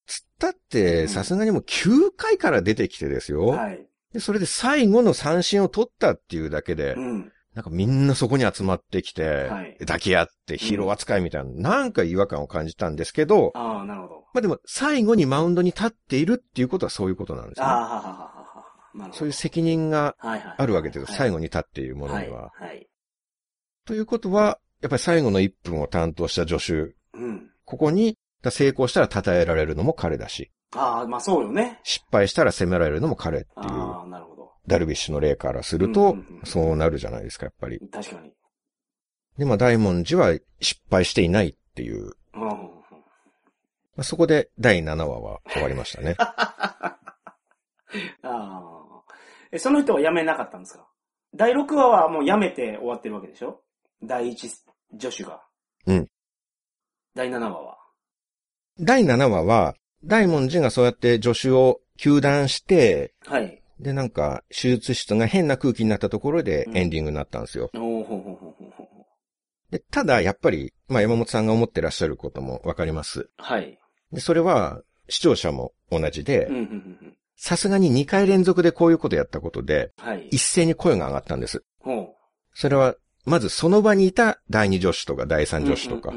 つったって、さすがにもう9回から出てきてですよ。はい。で、それで最後の三振を取ったっていうだけで、うん。なんかみんなそこに集まってきて、はい抱き合ってヒーロー扱いみたいな、なんか違和感を感じたんですけど、ああ、なるほど。まあでも最後にマウンドに立っているっていうことはそういうことなんですね。ああ、はははは。そういう責任がはいはい。あるわけですよ。最後後に立っているものには。はい。はい。ということは、やっぱり最後の1分を担当した助手、うん。ここに成功したら称えられるのも彼だし、ああ、まあそうよね。失敗したら責められるのも彼っていう、ああ、なるほど。ダルビッシュの例からするうんとそうなるじゃないですか、やっぱり。確かに。で、まあ大文字は失敗していないっていう、うん。まあ、そこで第7話は終わりましたね。*laughs* ああ。え、その人は辞めなかったんですか？第6話はもう辞めて終わってるわけでしょ？第1助手が。うん。第7話は。第7話は、大文字がそうやって助手を休断して、はい。で、なんか、手術室が変な空気になったところでうんエンディングになったんですよ。うほうほうほうほうで、ただ、やっぱり、まあ、山本さんが思ってらっしゃることもわかります。はい。で、それは、視聴者も同じで、うん、うん、うんさすがに2回連続でこういうことやったことで、はい。一斉に声が上がったんです。ほう。それは、まずその場にいた第二助手とか第三助手とか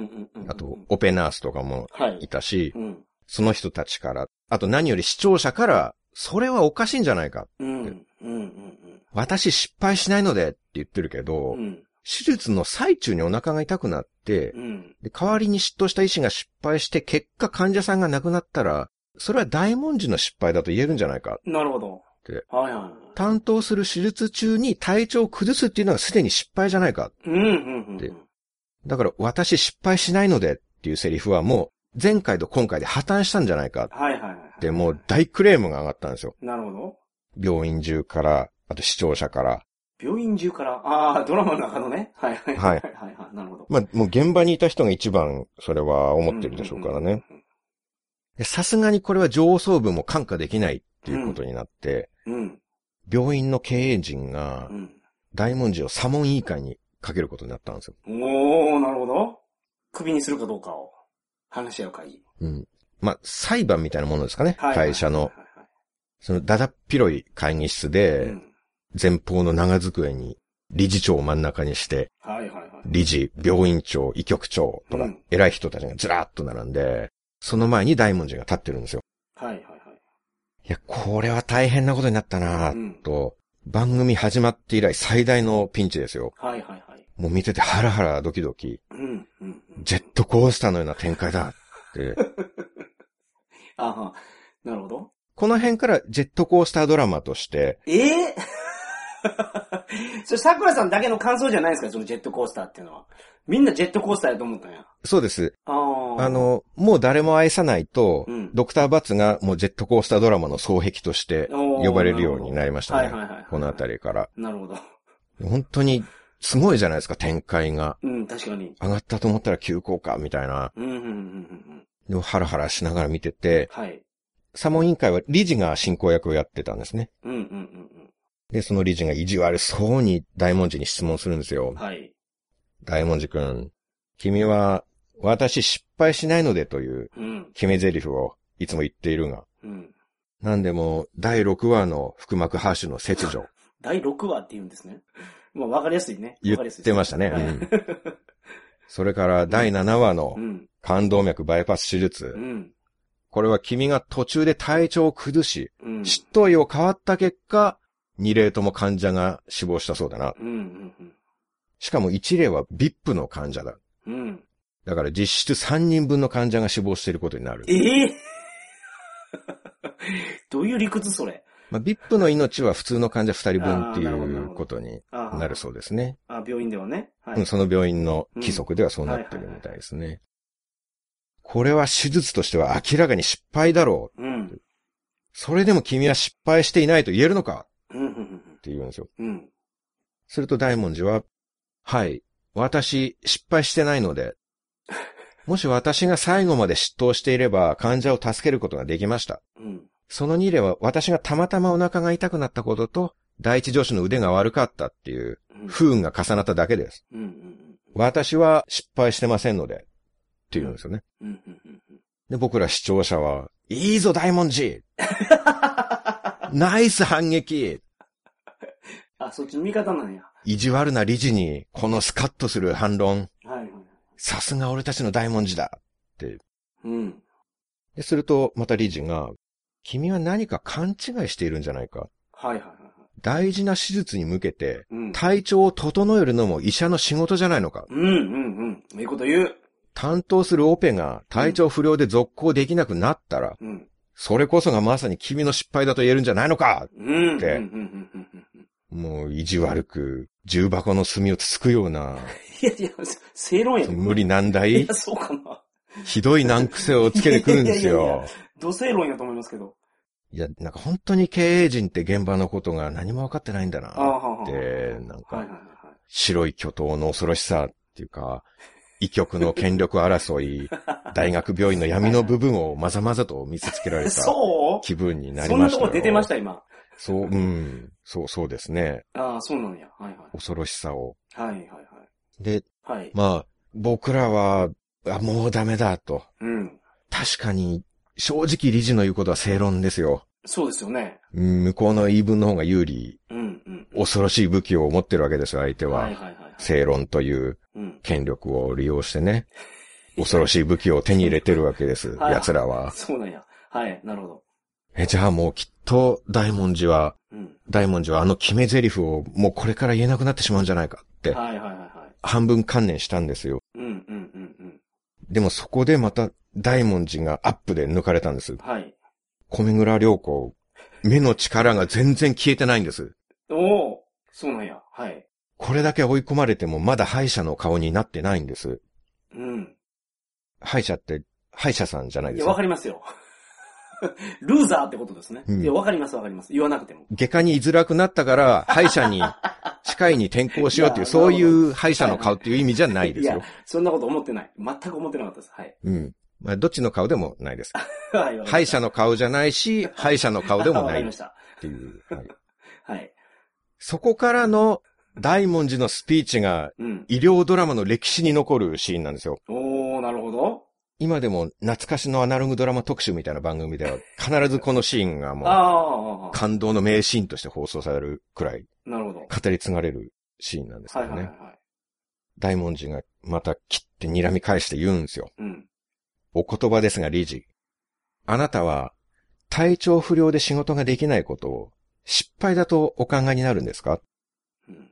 あと、オペナースとかもはいい。たし、うん。その人たちから、あと何より視聴者から、それはおかしいんじゃないか。うん。うん。うん。私失敗しないのでって言ってるけど、うん。手術の最中にお腹が痛くなってう、ん。で代わりに執刀した医師が失敗して、結果患者さんが亡くなったら、それは大文字の失敗だと言えるんじゃないか。なるほど。ではいはい。担当する手術中に体調を崩すっていうのはすでに失敗じゃないか。うん。うん。うん。でだから私失敗しないのでっていうセリフはもう前回と今回で破綻したんじゃないかはいはいはい。ってもう大クレームが上がったんですよ。なるほど。病院中から、あと視聴者から。病院中から、ああ、ドラマの中のね。はいはいはいはいはい。なるほど。まあもう現場にいた人が一番それは思ってるでしょうからね。でさすがにこれは上層部も看過できないっていうことになって、うん。うん。病院の経営陣がうん。大文字を左門委員会にかけることになったんですよ。おー、なるほど。首にするかどうかを話し合う会議。うん。まあ裁判みたいなものですかね。はい。会社の。そのだだっ広い会議室で、うん。前方の長机に理事長を真ん中にして、はいはいはい。理事、病院長、医局長とかうん、偉い人たちがずらーっと並んで、その前に大文字が立ってるんですよ。はいはいはい。いや、これは大変なことになったなうんぁ、と、番組始まって以来最大のピンチですよ。はいはいはい。もう見ててハラハラドキドキ、うん。うん。ジェットコースターのような展開だって。*laughs* あは。なるほど。この辺からジェットコースタードラマとして、ええ *laughs* それ、桜さんだけの感想じゃないですか？そのジェットコースターっていうのは。みんなジェットコースターやと思ったんや。そうです。あの、もう誰も愛さないと、うんドクターバツがもうジェットコースタードラマの双璧として呼ばれるようになりましたね。このあたりから。なるほど。本当にすごいじゃないですか、展開が。うん、確かに。上がったと思ったら急降下みたいな。うん、うん、うん、うん。でもハラハラしながら見てて、はい。サモン委員会は理事が進行役をやってたんですね。うん、うん、うんで、その理事が意地悪そうに大文字に質問するんですようん。。はい。大文字くん、君は私失敗しないのでといううん、決め台詞をいつも言っているが、うん。なんでも第6話の腹膜ハーシュの切除、*laughs* 第6話って言うんですね。まあ、わかりやすいね。言わかりやすいってましたね。はいうんそれから第7話のうん、冠動脈バイパス手術う。ん、これは君が途中で体調を崩し、うん。執刀医を変わった結果、2例とも患者が死亡したそうだな。うん、うん、しかも1例は VIP の患者だ。うん。うん。だから実質3人分の患者が死亡していることになる。ええ *laughs* どういう理屈それ？まあ、VIP の命は普通の患者2人分っていうことになるそうですね。あ、病院ではね。はい。うんその病院の規則ではそうなってるみたいですね。これは手術としては明らかに失敗だろう。うん。それでも君は失敗していないと言えるのか？うん、うん、って言うんですよ。うん。うん。すると大文字は、はい、私失敗してないので、*laughs* もし私が最後まで執刀していれば患者を助けることができました。うん。その2例は私がたまたまお腹が痛くなったことと、第一助手の腕が悪かったっていううん。不運が重なっただけです。うん、うん、私は失敗してませんので、って言うんですよね。で、僕ら視聴者は、いいぞ大文字 *laughs* ナイス反撃あ、そっちの味方なんや。意地悪な理事に、このスカッとする反論。はい、はい。さすが俺たちの大文字だうん。で、すると、また理事が、君は何か勘違いしているんじゃないか。はい、はい、はい。大事な手術に向けて、うん。体調を整えるのも医者の仕事じゃないのか。うん、うん、うん。いいこと言う。担当するオペが体調不良で続行できなくなったら、うん。それこそがまさに君の失敗だと言えるんじゃないのかうん。もう意地悪く、重箱の隅をつつくような、*laughs* いやいや、正論やん。無理難い題や、、そうかな。ひどい難癖をつけてくるんですいやいやいやよ。土正論やと思いますけど。いや、なんか本当に経営陣って現場のことが何も分かってないんだなああ、はあ、はあ。って、なんはい、か。白い巨頭の恐ろしさっていうか、医局の権力争い、*laughs* 大学病院の闇の部分をまざまざと見せつけられた気分になりそんなましたよ。とこ出てました、今。そう、うん。そう、そうですね。ああ、そうなんや。はい、はい。恐ろしさを。はい、はい、はい。で、はい。まあ、僕らは、あ、もうダメだと。うん。確かに、正直理事の言うことは正論ですよ。そうですよね。うん向こうの言い分の方が有利、うん、うん。恐ろしい武器を持ってるわけですよ、相手は。はいはいはい。正論といううん。権力を利用してね、恐ろしい武器を手に入れてるわけです、*laughs* はい奴らは。そうなんや。はい、なるほど。え、じゃあもうきっと大文字は、うん。大文字はあの決め台詞をもうこれから言えなくなってしまうんじゃないかって、はいはいはいはい。半分観念したんですよ。うん、うん、うん、うん。でもそこでまた大文字がアップで抜かれたんです。はい。米倉良子、目の力が全然消えてないんです。おおそうなんや。はい。これだけ追い込まれてもまだ敗者の顔になってないんです。うん。敗者って、敗者さんじゃないいや、ですか。わかりますよ。*laughs* ルーザーってことですね。うんいや、わかりますわかります。言わなくても。外科に居づらくなったから、敗者に、*laughs* 歯科医に転校しようっていう、そういう敗者の顔っていう意味じゃないですよいや。、そんなこと思ってない。全く思ってなかったです。はい。うん。まあ、どっちの顔でもないです。*laughs* はい。わかりま敗した者の顔じゃないし、敗者の顔でもないっわかりました。ていう。はいはい。そこからの大文字のスピーチがうん。医療ドラマの歴史に残るシーンなんですよ。おー、なるほど。今でも懐かしのアナログドラマ特集みたいな番組では必ずこのシーンがもう感動の名シーンとして放送されるくらいなるほど。語り継がれるシーンなんですはいよね。はいはいはい。大文字がまた切って睨み返して言うんですよ。うん。お言葉ですが理事。あなたは体調不良で仕事ができないことを失敗だとお考えになるんですか？うん。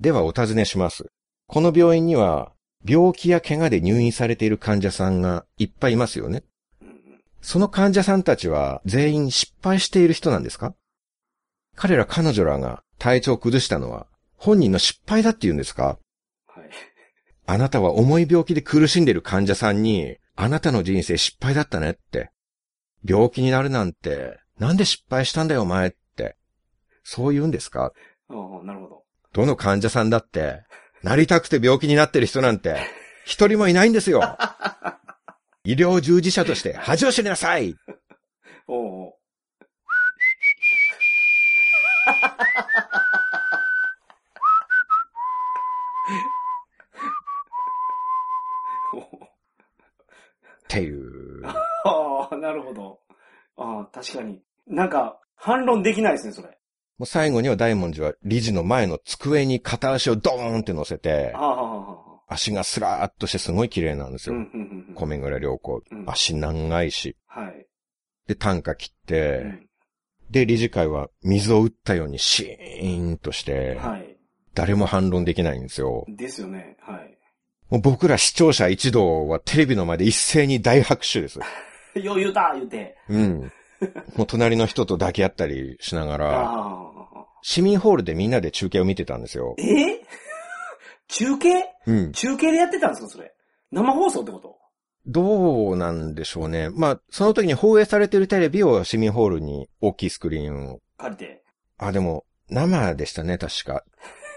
ではお尋ねします。この病院には病気や怪我で入院されている患者さんがいっぱいいますよね。うんその患者さんたちは全員失敗している人なんですか？彼ら彼女らが体調を崩したのは本人の失敗だって言うんですか？はい。あなたは重い病気で苦しんでいる患者さんに、あなたの人生失敗だったねって。病気になるなんて、なんで失敗したんだよお前って。そう言うんですか？おーなるほど。どの患者さんだって、なりたくて病気になってる人なんて、一人もいないんですよ。医療従事者として恥を知りなさいおーおっていう。*laughs* ああ、なるほど。ああ、確かに。なんか、反論できないですね、それ。もう最後には大文字は理事の前の机に片足をドーンって乗せて。足がスラーっとしてすごい綺麗なんですうん、よ。米倉良子う。ん足長いし。はい。で、単価切っうて、んで、理事会は水を打ったようにシーンとして、はい。誰も反論できないんですよ。ですよね。はい。もう僕ら視聴者一同はテレビの前で一斉に大拍手です。*laughs* よう言うた言うて。うん。*laughs* もう隣の人と抱き合ったりしながら。市民ホールでみんなで中継を見てたんですよ。え？ー中継？うん。中継でやってたんですか、それ？生放送ってこと？どうなんでしょうね。まあ、その時に放映されてるテレビを市民ホールに大きいスクリーンを。借りて。あ、でも、生でしたね、確か。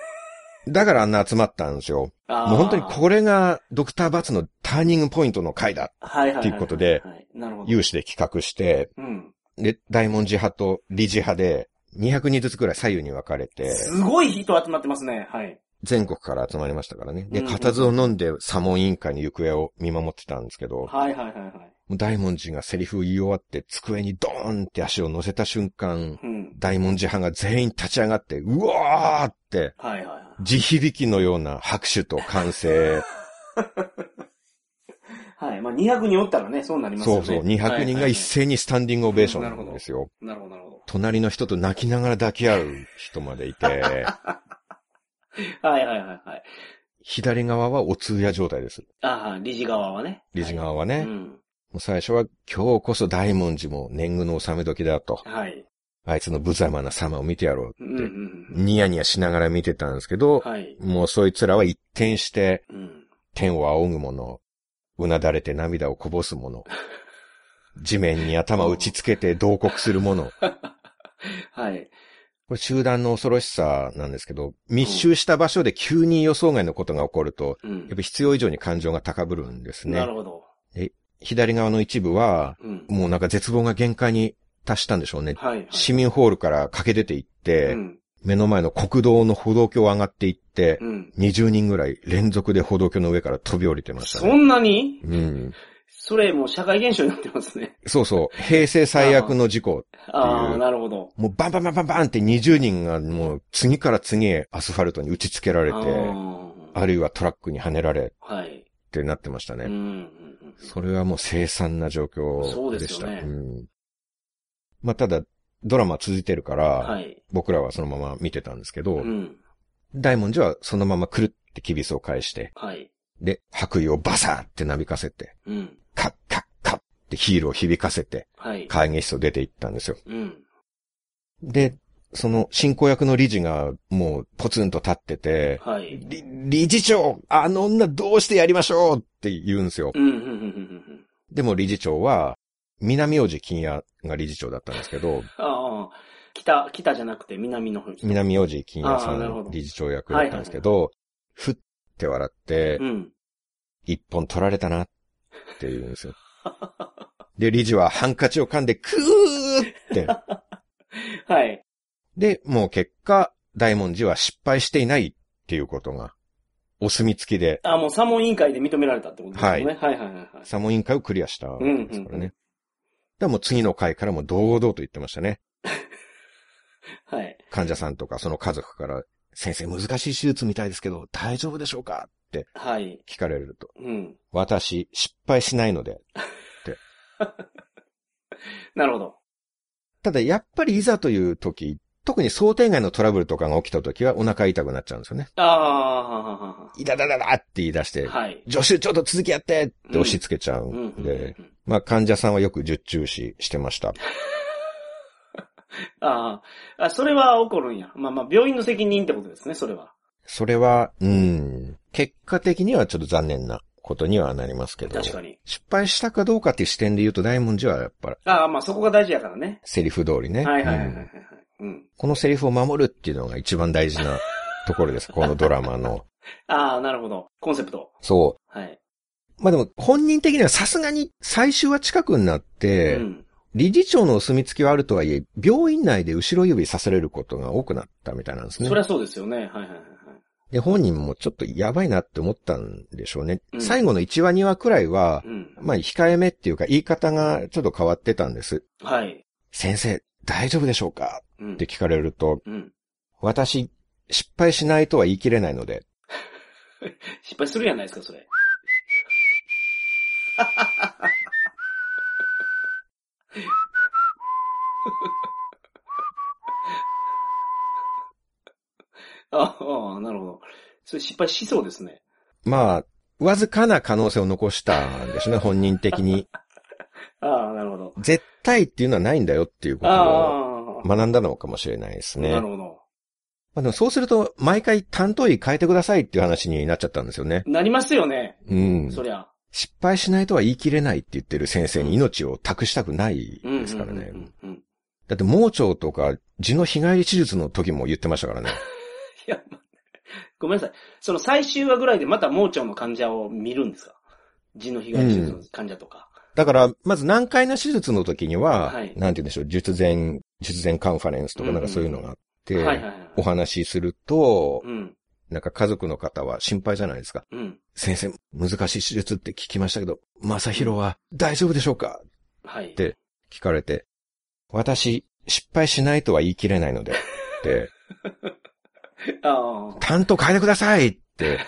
*laughs* だからあんな集まったんですよ。もう本当にこれがドクターバツのターニングポイントの回だ。はいはいはい。っていうことで。有志で企画して、うん。で、大文字派と理事派で200人ずつくらい左右に分かれて、すごい人集まってますね。はい。全国から集まりましたからね。で、うん固唾を飲んで査問委員会の行方を見守ってたんですけど、はいはいはいはい。大文字がセリフを言い終わって机にドーンって足を乗せた瞬間、うん。大文字派が全員立ち上がって、うわーって、はいはいは地響きのような拍手と歓声。*laughs* い。はい。まあ、200人おったらね、そうなりますよね。そうそう、200人が一斉にスタンディングオベーションなんですよ。なるほど、なるほど。隣の人と泣きながら抱き合う人までいて、*laughs* はいはいはいはい。左側はお通夜状態です。ああ、理事側はね。理事側はね。うん。もう最初は今日こそ大文字も年貢の納め時だと。はい。あいつの無様な様を見てやろううんうって、んうん。ニヤニヤしながら見てたんですけど、はい。もうそいつらは一転して、うん。天を仰ぐ者、うなだれて涙をこぼす者、地面に頭を打ちつけて同国する者。こ *laughs* はい。れ集団の恐ろしさなんですけど、密集した場所で急に予想外のことが起こると、うんやっぱ。必要以上に感情が高ぶるんですねなる。ほど。左側の一部は、うん。もうなんか絶望が限界に達したんでしょうね。はい。市民ホールから駆け出て行って、うん。目の前の国道の歩道橋を上がっていって、うん。20人ぐらい連続で歩道橋の上から飛び降りてましたそね。んなに？うん。それもう社会現象になってますね。そうそう、平成最悪の事故。ああ、なるほど。もうバンバンバンバンバンって20人がもう次から次へアスファルトに打ち付けられて、ああるいはトラックにはねられあはい。ってなってましたね。うん。それはもう凄惨な状況そうででした。すよねんまあ、ただ、ドラマ続いてるから、はい。僕らはそのまま見てたんですけど、うん。大文字はそのままくるってキビスを返して、はい。で、白衣をバサーってなびかせて、うん。カッカッカッってヒールを響かせて、はい。会議室を出て行ったんですよ。うん。で、その進行役の理事がもうポツンと立ってて、はい。り理事長あの女どうしてやりましょうって言うんですよ。でも理事長は、南王子金也が理事長だったんですけど、ああ、北、北じゃなくて南の方南王子金也さん理事長役だったんですけど、ふって笑ってう、ん。一本取られたなって言うんですよ。で、理事はハンカチを噛んで、クーって。はい。で、もう結果、大文字は失敗していないっていうことが、お墨付きで、あ、もうサモン委員会で認められたってことですよね。はい、はい、はいはい。サモ委員会をクリアしたんですからね。だからもう次の回からも堂々と言ってましたね。*laughs* はい。患者さんとかその家族から、先生難しい手術みたいですけど、大丈夫でしょうかってはい。聞かれると。うん。私、失敗しないので。*laughs* なるほど。ただ、やっぱりいざという時、特に想定外のトラブルとかが起きた時はお腹痛くなっちゃうんですよね。ああ、はははイダダダダって言い出して、はい。助手ちょっと続きやってって押し付けちゃううん。で、うんまあ患者さんはよく十中視してました。*laughs* ああ、あ、それは起こるんや。まあまあ、病院の責任ってことですね、それは。それは、うん、結果的にはちょっと残念なことにはなりますけど、確かに。失敗したかどうかっていう視点で言うと大文字はやっぱああ、まあそこが大事やからね。セリフ通りね。はいはいはいはいはいうん。うん。このセリフを守るっていうのが一番大事なところです。*laughs* このドラマの。ああ、なるほど。コンセプト。そはい。う。まあでも本人的にはさすがに最終は近くになって、うん。理事長のお墨付きはあるとはいえ、病院内で後ろ指さされることが多くなったみたいなんですねそ。りゃそうですよね。はいはいはいはい。で、本人もちょっとやばいなって思ったんでしょうね。うん最後の1話2話くらいは、うん。まあ控えめっていうか言い方がちょっと変わってたんです。はい。先生、大丈夫でしょうか？うんって聞かれると、うん。私、失敗しないとは言い切れないので、*laughs* 失敗するやないですか、それ。*laughs* ああ、なるほど。それ失敗しそうですね。まあ、わずかな可能性を残したんですね、本人的に。ああ、なるほど。絶対っていうのはないんだよっていうことを学んだのかもしれないですね。なるほど。まあでもそうすると、毎回担当医変えてくださいっていう話になっちゃったんですよね。なりますよね。うん。そりゃ。失敗しないとは言い切れないって言ってる先生に命を託したくないうん。ですからねう。んうんうん。だって盲腸とか痔の日帰り手術の時も言ってましたからね。*laughs* いや、ごめんなさい。その最終話ぐらいでまた盲腸の患者を見るんですか？痔の被害手術の患者とか。だから、まず難解な手術の時には、はいなんて言うんでしょう、術前、術前カンファレンスとかなんかそういうのがあって、はいはいはい。お話しすると、うん。なんか家族の方は心配じゃないですか。うん。先生、難しい手術って聞きましたけど、正宏は大丈夫でしょうか？はい。で聞かれて、私、失敗しないとは言い切れないので、って。*laughs* 担当変えてくださいって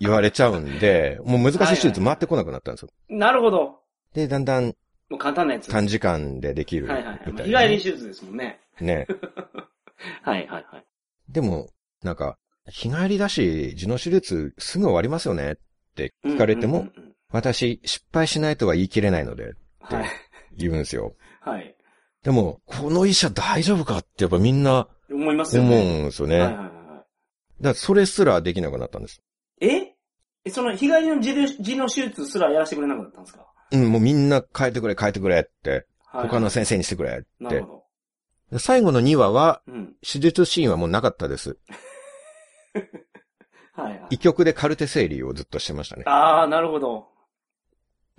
言われちゃうんで、もう難しい手術回ってこなくなったんですよ。なるほど。で、だんだんもう簡単なやつ。短時間でできるみたはいいはいな、はい。日帰り手術ですもんね。ね。*laughs* はいはいはい。でも、なんか、日帰りだし、痔の手術すぐ終わりますよねって聞かれても、うんうんうんうん私、失敗しないとは言い切れないので、はい。言うんですよ。*laughs* はい。でも、この医者大丈夫かってやっぱみんな思いますよ思うね。んですよね。だかはいはいはいはい。らそれすらできなくなったんです。え？えその、日帰りの痔の手術すらやらせてくれなかったんですか？うん、もうみんな変えてくれ変えてくれって、はい。他の先生にしてくれって最後の2話は、ど。うん。手術シーンはもうなかったです。*laughs* はいはい。医局でカルテ整理をずっとしてましたね。ああ、なるほど。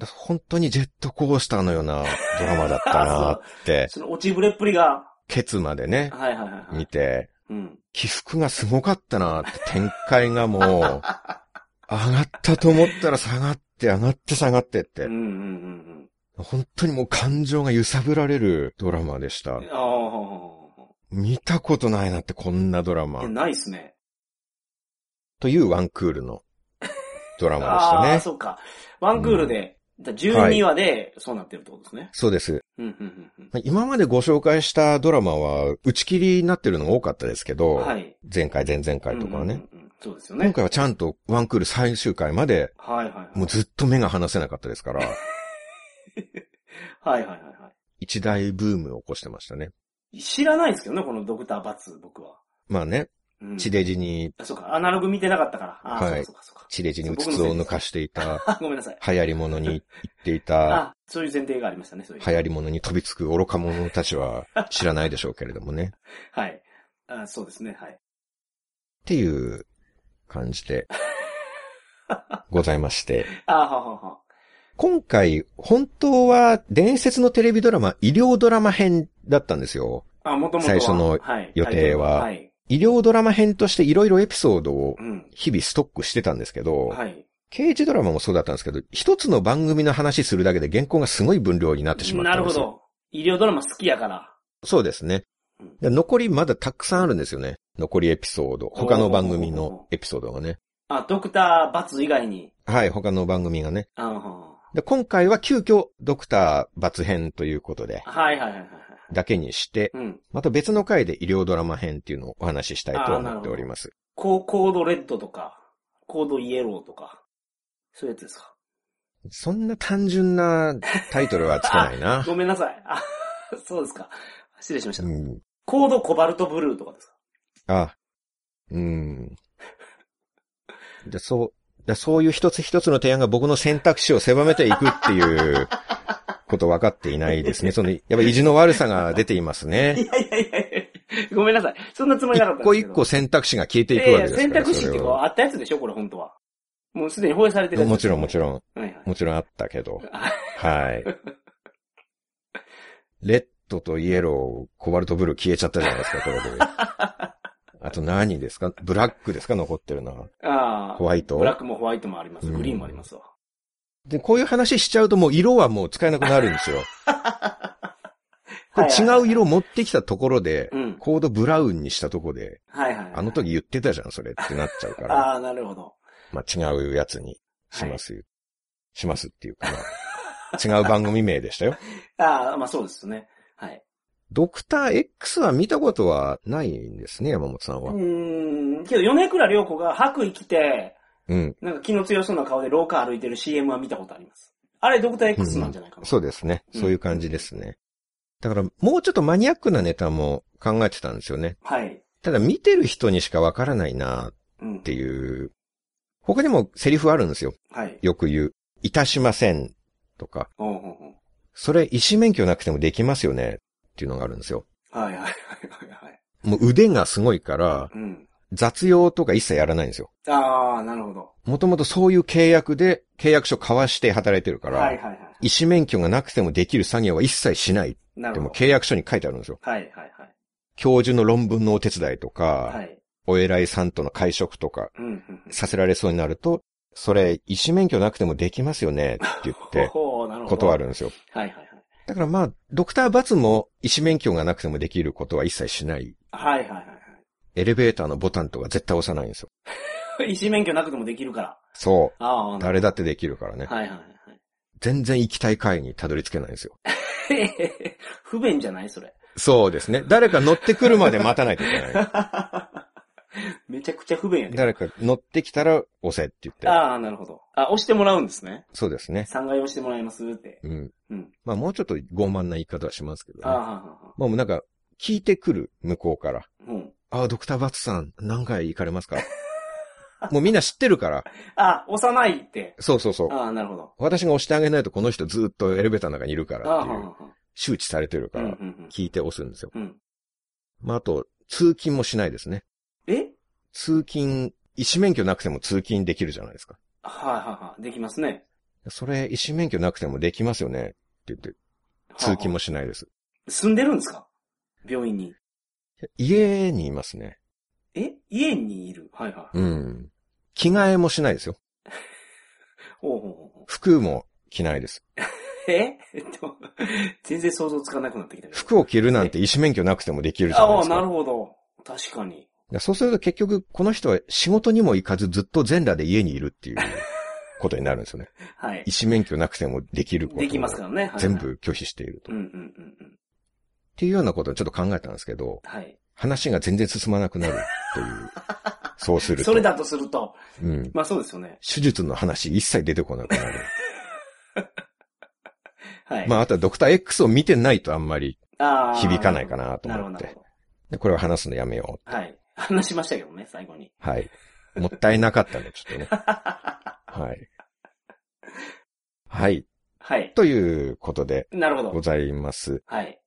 本当にジェットコースターのような *laughs* ドラマだったなって、*laughs* その落ちぶれっぷりが。ケツまでね、はいはいはいはい。見て、うん。起伏がすごかったなって、展開がもう、上がったと思ったら下がっって上がって下がってってうん、うん、うん本当にもう感情が揺さぶられるドラマでしたうん。。ああ、見たことないなってこんなドラマえ、。ないっすね。というワンクールの *laughs* ドラマでしたああー、ね。そうか。ワンクールで、だ12話でそうなってるってことですね。そうです。うん、うん、うん今までご紹介したドラマは打ち切りになってるのが多かったですけど、はい。前回、前々回とかはね。うんうんうんそうですよね。今回はちゃんとワンクール最終回まで、はいはいはい。もうずっと目が離せなかったですから、*laughs* はいはいはいは一大ブームを起こしてましたね。い。知らないですけどね、このドクターバツ、僕は。まあね、うん地デジに、あそうか、アナログ見てなかったから。はいそうかそうか地デジにうつつを抜かしていた、あ、*laughs* ごめんなさい。流行り物に行っていた、*laughs* あ、そういう前提がありましたね、そういう。流行り物に飛びつく愚か者たちは知らないでしょうけれどもね。はい。あそうですね、はい。っていう感じでございまして。*laughs* あははは。今回、本当は伝説のテレビドラマ、医療ドラマ編だったんですよ。あ、もともと最初の予定ははい。医療ドラマ編としていろいろエピソードをうん。日々ストックしてたんですけど、はい。刑事ドラマもそうだったんですけど、一つの番組の話するだけで原稿がすごい分量になってしまっなたんですよ。るほど。医療ドラマ好きやから。そうですねうん。で残りまだたくさんあるんですよね。残りエピソード。他の番組のエピソードがね。あ、ドクターバツ以外に。はい、他の番組がね。で今回は急遽ドクター抜編ということで、はいはいはいはい。だけにして、うん。また別の回で医療ドラマ編っていうのをお話ししたいと思っております。ココードレッドとか、コードイエローとか、そういうやつですか？そんな単純なタイトルはつかないな。*laughs* ごめんなさい。あ、そうですか。失礼しました。うん、コードコバルトブルーとかですか？あ、うん。で、そう、でそういう一つ一つの提案が僕の選択肢を狭めていくっていう *laughs* こと分かっていないですね。その、やっぱ意地の悪さが出ていますいね。*laughs* やいやいやいやごめんなさい。そんなつもりなかった一個。一個選択肢が消えていくええわけですから。選択肢っていうあったやつでしょこれ本当は。もうすでに放映されてるもちろんもちろん、はいはい。もちろんあったけど。あ *laughs* はい。レッドとイエロー、コバルトブルー消えちゃったじゃないですか、これで。*laughs* あと何ですか？ブラックですか？残ってるのは。あホワイト？ブラックもホワイトもあります。うんグリーンもありますわ。で、こういう話しちゃうともう色はもう使えなくなるんですよ。これ違う色持ってきたところで、うん。コードブラウンにしたところで、はいはいはい。あの時言ってたじゃん、それってなっちゃうから。ああ、なるほど。まあ違うやつにします。しますっていうかな。違う番組名でしたよ。*laughs* ああ、まあそうですね。はい。ドクター X は見たことはないんですね、山本さんうは。ーん。けど、米倉涼子が白衣着て、うん。なんか気の強そうな顔で廊下歩いてる CM は見たことあります。あれ、ドクター X なんじゃないかな。そうですね。うんそういう感じですね。だから、もうちょっとマニアックなネタも考えてたんですよね。はい。ただ、見てる人にしかわからないなっうん。ていう。他にもセリフあるんですよ。はい。よく言う。いたしません。とか。ほうほうほうそれ、医師免許なくてもできますよね。っていうのがあるんですよ。はいはいはいはいはい。もう腕がすごいから、うん。雑用とか一切やらないんですよ。ああ、なるほど。もともとそういう契約で、契約書交わして働いてるから、はいはいはい。医師免許がなくてもできる作業は一切しない。でもなるほど。契約書に書いてあるんですよ。はいはいはい。教授の論文のお手伝いとか、はい。お偉いさんとの会食とか。させられそうになると、それ、医師免許なくてもできますよねって言って。*laughs* 断るんですよ。はいはいだからまあ、ドクターバツも医師免許がなくてもできることは一切しない。はい。はいはいはいエレベーターのボタンとか絶対押さないんですよ。はい。医師免許なくてもできるから。そう。ああ、誰だってできるからね。はいはいはい。全然行きたい階にたどり着けないんですよ。*laughs* 不便じゃないそれ。そうですね。誰か乗ってくるまで待たないといけない。*laughs* *laughs* めちゃくちゃ不便やね。誰か乗ってきたら押せって言って。ああ、なるほど。あ、押してもらうんですね。そうですね。3階押してもらいますって。うん。うん。まあもうちょっと傲慢な言い方はしますけどね。ああ、はあはあ。もうなんか、聞いてくる、向こうから。うん。ああ、ドクターバツさん、何回行かれますか？*laughs* もうみんな知ってるから。あ、押さないって。そうそうそう。ああ、なるほど。私が押してあげないとこの人ずっとエレベーターの中にいるからっていう。周知されてるから、ん、聞いて押すんですよ。うん。うん。まああと、通勤もしないですね。え通勤、医師免許なくても通勤できるじゃないですか。はいはいはい。できますね。それ、医師免許なくてもできますよねって言って、通勤もしないです。住んでるんですか？病院に。家にいますね。え？家にいる？はいはい。うん。着替えもしないですよ。*laughs* ほうほうほうほ服も着ないです。え？えっと、全然想像つかなくなってきた。服を着るなんて医師免許なくてもできるじゃないああ、ですか。なるほど。確かに。そうすると結局、この人は仕事にも行かずずっと全裸で家にいるっていう *laughs* ことになるんですよね。はい医。師免許なくてもできることをできますからね。はい全。部拒否していると。っうんうんうんうん。ていうようなことをちょっと考えたんですけど、はい。話が全然進まなくなるという。*laughs* そうすると。それだとすると、うん。まあそうですよね。手術の話一切出てこなくなる。*laughs* はい。まあ、あとはドクター X を見てないとあんまり響かないかなと思ってなる。ほでこれは話すのやめよう。ど。はい。話しましたけどね、最後に。はい。もったいなかったね、ちょっとね。*laughs* はい。はい。はい。ということでなるほど。ございます。はい。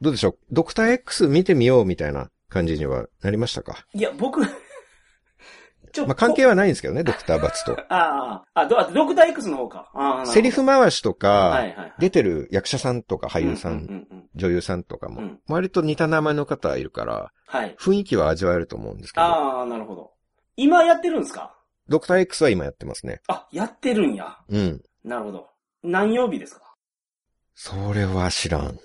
どうでしょう？ドクター X 見てみようみたいな感じにはなりましたか？いや、僕、ちょまあ、関係はないんですけどね、ドクターバツと。*laughs* ああ、あ、ドドクター X の方か。あセリフ回しとか、はいはいはい。出てる役者さんとか俳優さん、うんうんうん女優さんとかも、うん割と似た名前の方いるから、はい。雰囲気は味わえると思うんですけど、ああ、なるほど。今やってるんですか？ドクター X は今やってますね。あ、やってるんや。うん。なるほど。何曜日ですか？それは知らん。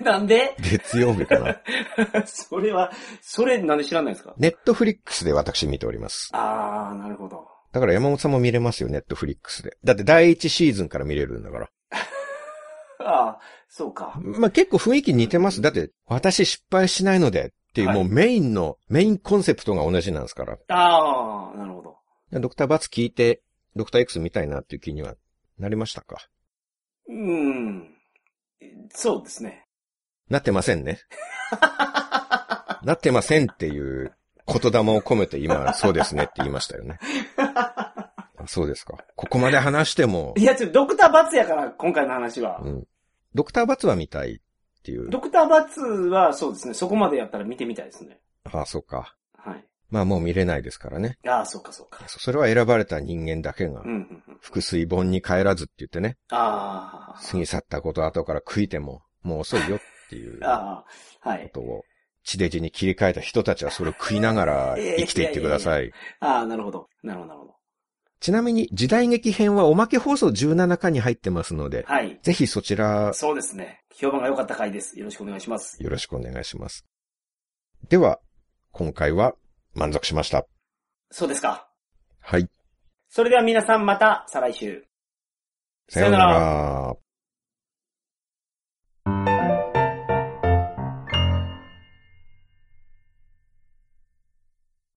*laughs* なんで？月曜日かな。*laughs* それは、それなんで知らないですか？ネットフリックスで私見ております。ああ、なるほど。だから山本さんも見れますよ、ネットフリックスで。だって第1シーズンから見れるんだから。*laughs* ああ、そうか。まあ、結構雰囲気似てます。だって、私失敗しないのでっていう、はいもうメインの、メインコンセプトが同じなんですから。ああ、なるほど。ドクターバツ聞いて、ドクター X 見たいなっていう気にはなりましたか？うん。そうですね。なってませんね。なってませんっていう言霊を込めて今、そうですねって言いましたよね。*laughs* あそうですか。ここまで話してもい、や、ちょ、ドクターバツやから、今回の話は。うん。ドクターバツは見たいっていう。ドクターバツは、そうですね。そこまでやったら見てみたいですね。ああ、そうか。はい。まあもう見れないですからね。ああ、そうか、そうか。そそれは選ばれた人間だけがうん、、うん、うん。腹水本に帰らずって言ってね、あ過ぎ去ったこと後から悔いても、もう遅いよっていうあ、ああ、はい。ことを、地デジに切り替えた人たちはそれを食いながら *laughs* 生きていってください。ああ、なるほど。なるほど、なるほど。ちなみに時代劇編はおまけ放送17巻に入ってますので、はい。ぜひそちらそうですね。評判が良かった回です。よろしくお願いします。よろしくお願いします。では、今回は満足しました。そうですか。はい。それでは皆さんまた、再来週。さようなら。